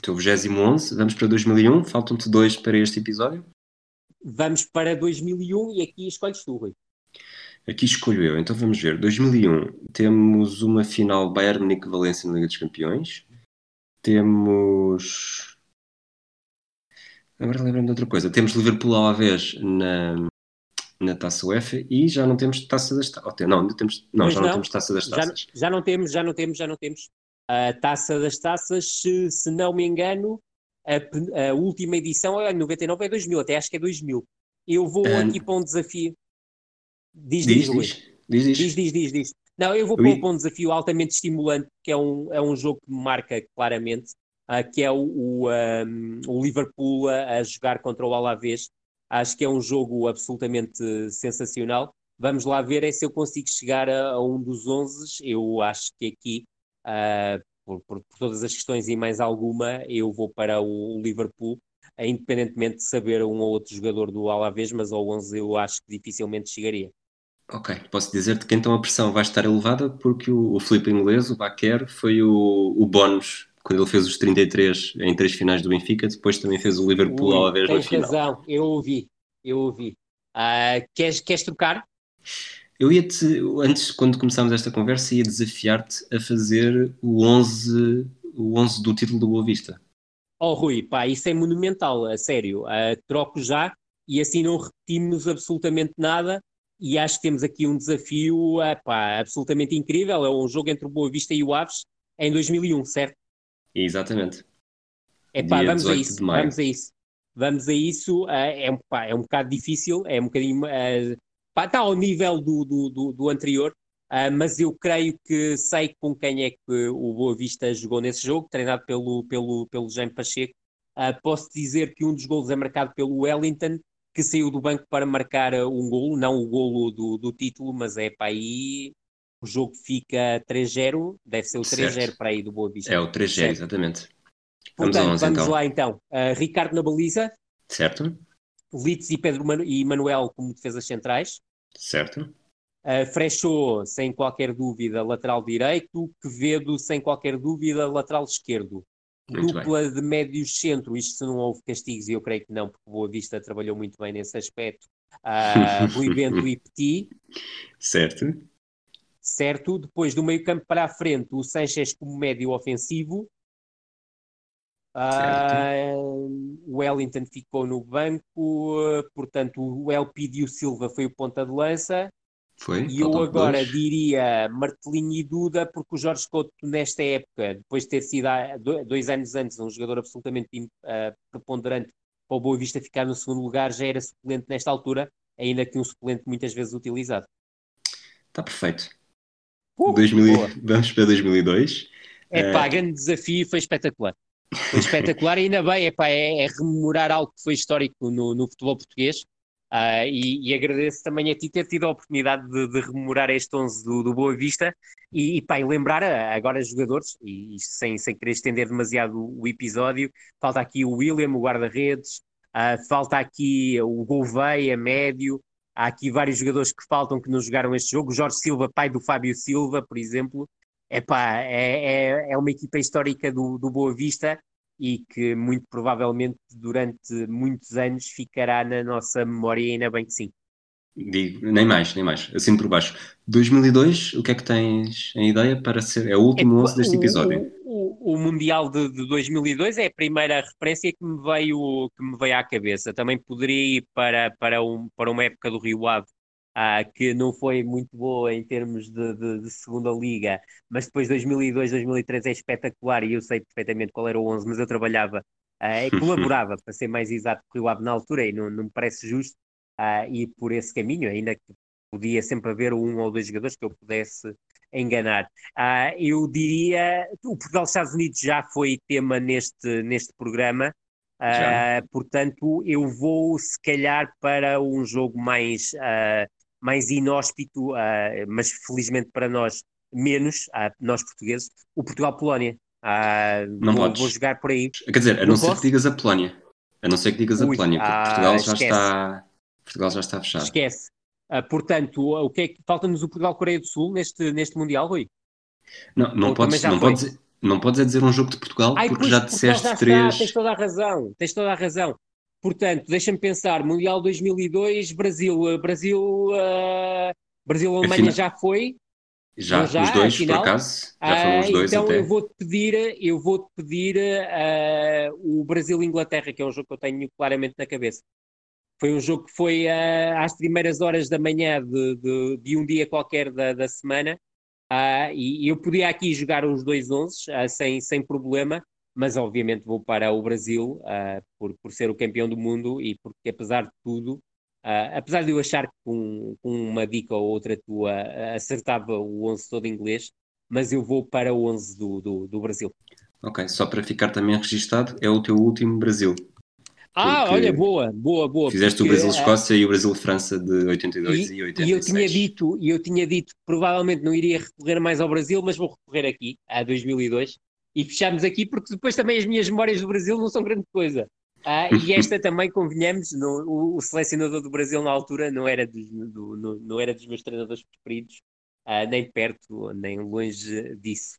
teu 21 vamos para 2001, faltam-te dois para este episódio. Vamos para 2001 e aqui escolhes tu, Rui. Aqui escolho eu, então vamos ver. 2001 temos uma final Bayern Munique-Valência na Liga dos Campeões. Temos. Agora lembro-me de outra coisa. Temos Liverpool à vez na, na Taça UEFA e já não temos Taça das Taças. Não, temos, não já não, não, temos Taça das Taças. Já, já não temos, já não temos, já não temos a Taça das Taças, se, se não me engano, a, a, última edição é 99 é 2000, até acho que é 2000. Eu vou um... aqui para um desafio. Diz, diz, diz, diz, diz, diz, diz, diz, diz. Não, eu vou para um desafio altamente estimulante, que é um, é um jogo que me marca claramente, uh, que é o, o, um, o Liverpool a, a, jogar contra o Alavés. Acho que é um jogo absolutamente sensacional. Vamos lá ver é se eu consigo chegar a, a um dos 11. Eu acho que aqui uh, por, por, por, todas as questões e mais alguma, eu vou para o, o Liverpool, independentemente de saber um ou outro jogador do Alavés, mas ao 11 eu acho que dificilmente chegaria. Ok, posso dizer-te que então a pressão vai estar elevada porque o, o Felipe Inglês, o Baquer, foi o, o bónus quando ele fez os 33 em três finais do Benfica, depois também fez o Liverpool ao Alavés na final. Tens razão, eu ouvi, eu ouvi. Uh, queres, queres trocar? Eu ia-te, antes, quando começámos esta conversa, ia desafiar-te a fazer o 11, o 11 do título do Boa Vista. Oh, Rui, pá, isso é monumental, a sério. Uh, troco já e assim não repetimos absolutamente nada. E acho que temos aqui um desafio uh, pá, absolutamente incrível. É um jogo entre o Boa Vista e o Aves em 2001, certo? Exatamente. É pá, vamos a isso. Vamos a isso. Vamos a isso. É, pá, é um bocado difícil, é um bocadinho. Uh, pá, está ao nível do, do, do, do anterior, uh, mas eu creio que sei com quem é que o Boa Vista jogou nesse jogo, treinado pelo, pelo, pelo Jaime Pacheco. Uh, posso dizer que um dos golos é marcado pelo Wellington, que saiu do banco para marcar um golo, não o golo do, do título, mas é para aí o jogo fica 3-0, deve ser o 3-0 para aí do Boa Vista. É o 3-0, exatamente. Portanto, vamos, 11, vamos então. lá então. Uh, Ricardo na baliza. Certo. Litz e Pedro Manu e Manuel como defesas centrais. Certo. Uh, sem qualquer dúvida, lateral direito. Quevedo, sem qualquer dúvida, lateral esquerdo. Muito Dupla bem. de médios centro, isto se não houve castigos, e eu creio que não, porque Boa Vista trabalhou muito bem nesse aspecto. Uh, Rui Bento e Petit. Certo. Certo. Depois do meio campo para a frente, o Sanchez como médio ofensivo. Uh, o Wellington ficou no banco, portanto, o Elpidio Silva foi o ponta de lança. Foi, e eu agora dois. diria Martelinho e Duda, porque o Jorge Couto, nesta época, depois de ter sido dois anos antes um jogador absolutamente uh, preponderante para o Boa Vista ficar no segundo lugar, já era suplente nesta altura, ainda que um suplente muitas vezes utilizado. Está perfeito. Uh, 2000, vamos para 2002. É pá, uh, grande desafio, foi espetacular. Foi espetacular. E ainda bem, epá, é, é rememorar algo que foi histórico no, no futebol português. Uh, e, e, agradeço também a ti ter tido a oportunidade de, de rememorar este 11 do, do Boa Vista. E, e, pá, e lembrar agora jogadores, e, sem, sem querer estender demasiado o, o episódio, falta aqui o William, o guarda-redes, uh, falta aqui o Gouveia, médio, há aqui vários jogadores que faltam que não jogaram este jogo, o Jorge Silva, pai do Fábio Silva, por exemplo, Epá, é, é, é uma equipa histórica do, do Boa Vista e que muito provavelmente durante muitos anos ficará na nossa memória e ainda bem que sim. Digo, nem mais, nem mais, assim por baixo. 2002, o que é que tens em ideia para ser? É o último é, 11 deste episódio. O, o, o Mundial de, de, 2002 é a primeira referência que me veio, que me veio à cabeça. Também poderia ir para, para, um, para uma época do Rio Ave, ah, que não foi muito boa em termos de, de, de, segunda liga, mas depois 2002, 2003 é espetacular e eu sei perfeitamente qual era o 11, mas eu trabalhava ah, e colaborava, para ser mais exato, com o Rio Ave na altura e não, não me parece justo ah, ir por esse caminho, ainda que podia sempre haver um ou dois jogadores que eu pudesse enganar. Uh, eu diria, o Portugal-Estados Unidos já foi tema neste, neste programa, uh, portanto eu vou se calhar para um jogo mais, uh, mais inóspito, mas felizmente para nós menos, nós portugueses, o Portugal-Polónia. não vou, vou, jogar por aí. Quer dizer, a não, não ser que digas a Polónia. A não ser que digas Ui, a Polónia, porque Portugal já está Portugal já está fechado. Esquece. Uh, portanto, o que é que falta-nos o Portugal-Coreia do Sul neste, neste Mundial, Rui? Não, não podes, não, podes, não podes dizer um jogo de Portugal Ai, porque pois, já disseste já três. Está, tens toda a razão, tens toda a razão. Portanto, deixa-me pensar, Mundial 2002, Brasil, uh, Brasil, uh, Brasil, Alemanha já foi. Já, já os dois, por acaso, já foram os dois então até. eu vou-te pedir, eu vou-te pedir uh, o Brasil-Inglaterra, que é um jogo que eu tenho claramente na cabeça. Foi um jogo que foi uh, às primeiras horas da manhã de, de, de um dia qualquer da, da semana, uh, e, eu podia aqui jogar os dois 11 uh, sem, sem problema, mas obviamente vou para o Brasil por, por ser o campeão do mundo e porque, apesar de tudo, apesar de eu achar que com, com, uma dica ou outra tua acertava o 11 todo inglês, mas eu vou para o 11 do, do, do Brasil. Ok, só para ficar também registado, é o teu último Brasil. Ah, olha, boa, boa, boa. Fizeste porque, o Brasil-Escócia uh, e o Brasil-França de 82 e, e 86. E eu tinha dito, e eu tinha dito que provavelmente não iria recorrer mais ao Brasil, mas vou recorrer aqui, a 2002. E fechamos aqui porque depois também as minhas memórias do Brasil não são grande coisa. Ah, e esta também, convenhamos, o, o, selecionador do Brasil na altura não era dos, do, no, não era dos meus treinadores preferidos, ah, nem perto, nem longe disso.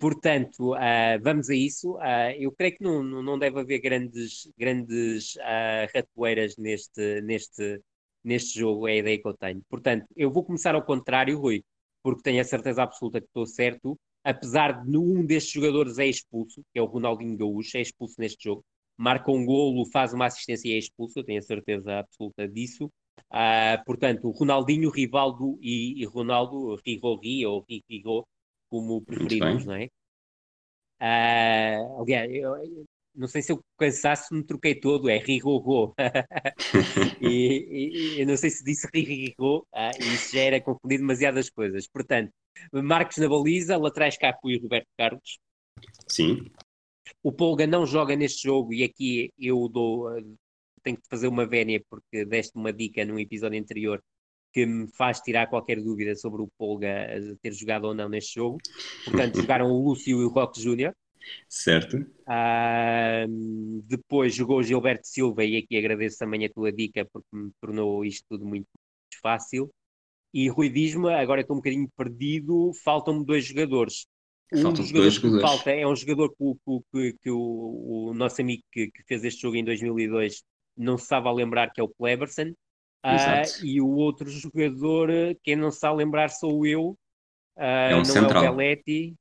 Portanto, uh, vamos a isso. Uh, eu creio que não, não deve haver grandes, grandes uh, ratoeiras neste, neste, neste jogo, é a ideia que eu tenho. Portanto, eu vou começar ao contrário, Rui, porque tenho a certeza absoluta que estou certo. Apesar de um destes jogadores é expulso, que é o Ronaldinho Gaúcho, é expulso neste jogo, marca um golo, faz uma assistência e é expulso, eu tenho a certeza absoluta disso. Uh, portanto, Ronaldinho, Rivaldo e, e Ronaldo, Rigori ou Rigo, como preferimos, não é? Uh, aliás, eu, não sei se eu cansaço me troquei todo, é Rigogô. e, e, eu não sei se disse Rigogô, ah, e isso já era confundido demasiadas coisas. Portanto, Marcos na baliza, laterais Capu e Roberto Carlos. Sim. O Polga não joga neste jogo e aqui eu dou, tenho que fazer uma vénia porque deste uma dica num episódio anterior que me faz tirar qualquer dúvida sobre o Polga ter jogado ou não neste jogo. Portanto, jogaram o Lúcio e o Roque Júnior. Certo. Ah, depois jogou o Gilberto Silva e aqui agradeço também a tua dica porque me tornou isto tudo muito fácil. E Rui diz-me, agora estou um bocadinho perdido, faltam-me dois jogadores. Um Faltam dos jogadores que falta é um jogador que, que, que o, o, nosso amigo que, que, fez este jogo em 2002 não se estava a lembrar que é o Cleberson. Uh, e o outro jogador, quem não sabe lembrar sou eu, uh, é um não central. é o Belletti,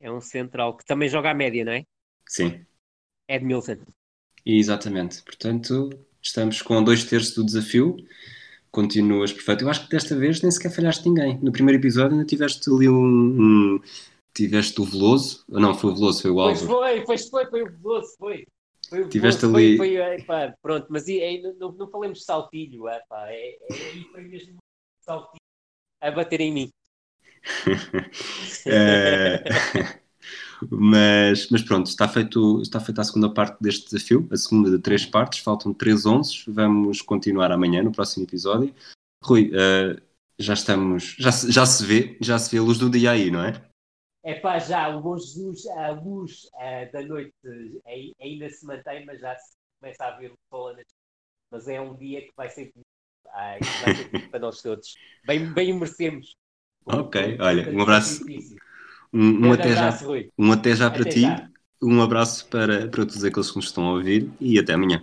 é um central que também joga à média, não é? Sim. Edmilson. Exatamente. Portanto, estamos com dois terços do desafio. Continuas perfeito. Eu acho que desta vez nem sequer falhaste ninguém. No primeiro episódio ainda tiveste ali um, um tiveste o Veloso, não, foi o Veloso, foi o Álvaro. Pois foi, pois foi, foi o Veloso, foi. Foi, Tiveste ali. Foi, foi, pá, pronto, mas é, não, não falemos de saltilho, é, pá, é, é, foi mesmo saltilho a bater em mim. é, mas, mas pronto, está, feito, está feita a segunda parte deste desafio, a segunda de três partes, faltam três onzes, vamos continuar amanhã no próximo episódio. Rui, uh, já estamos, já, já se vê, já se vê a luz do dia aí, não é? É pá, já o bom Jesus, a luz uh, da noite ainda se mantém, mas já se começa a ver o sol Mas é um dia que vai ser, ah, vai ser para nós todos. Bem, bem merecemos. Ok, olha, um abraço. Um, um até já, um até já para até ti, já. um abraço para, para todos aqueles que nos estão a ouvir e até amanhã.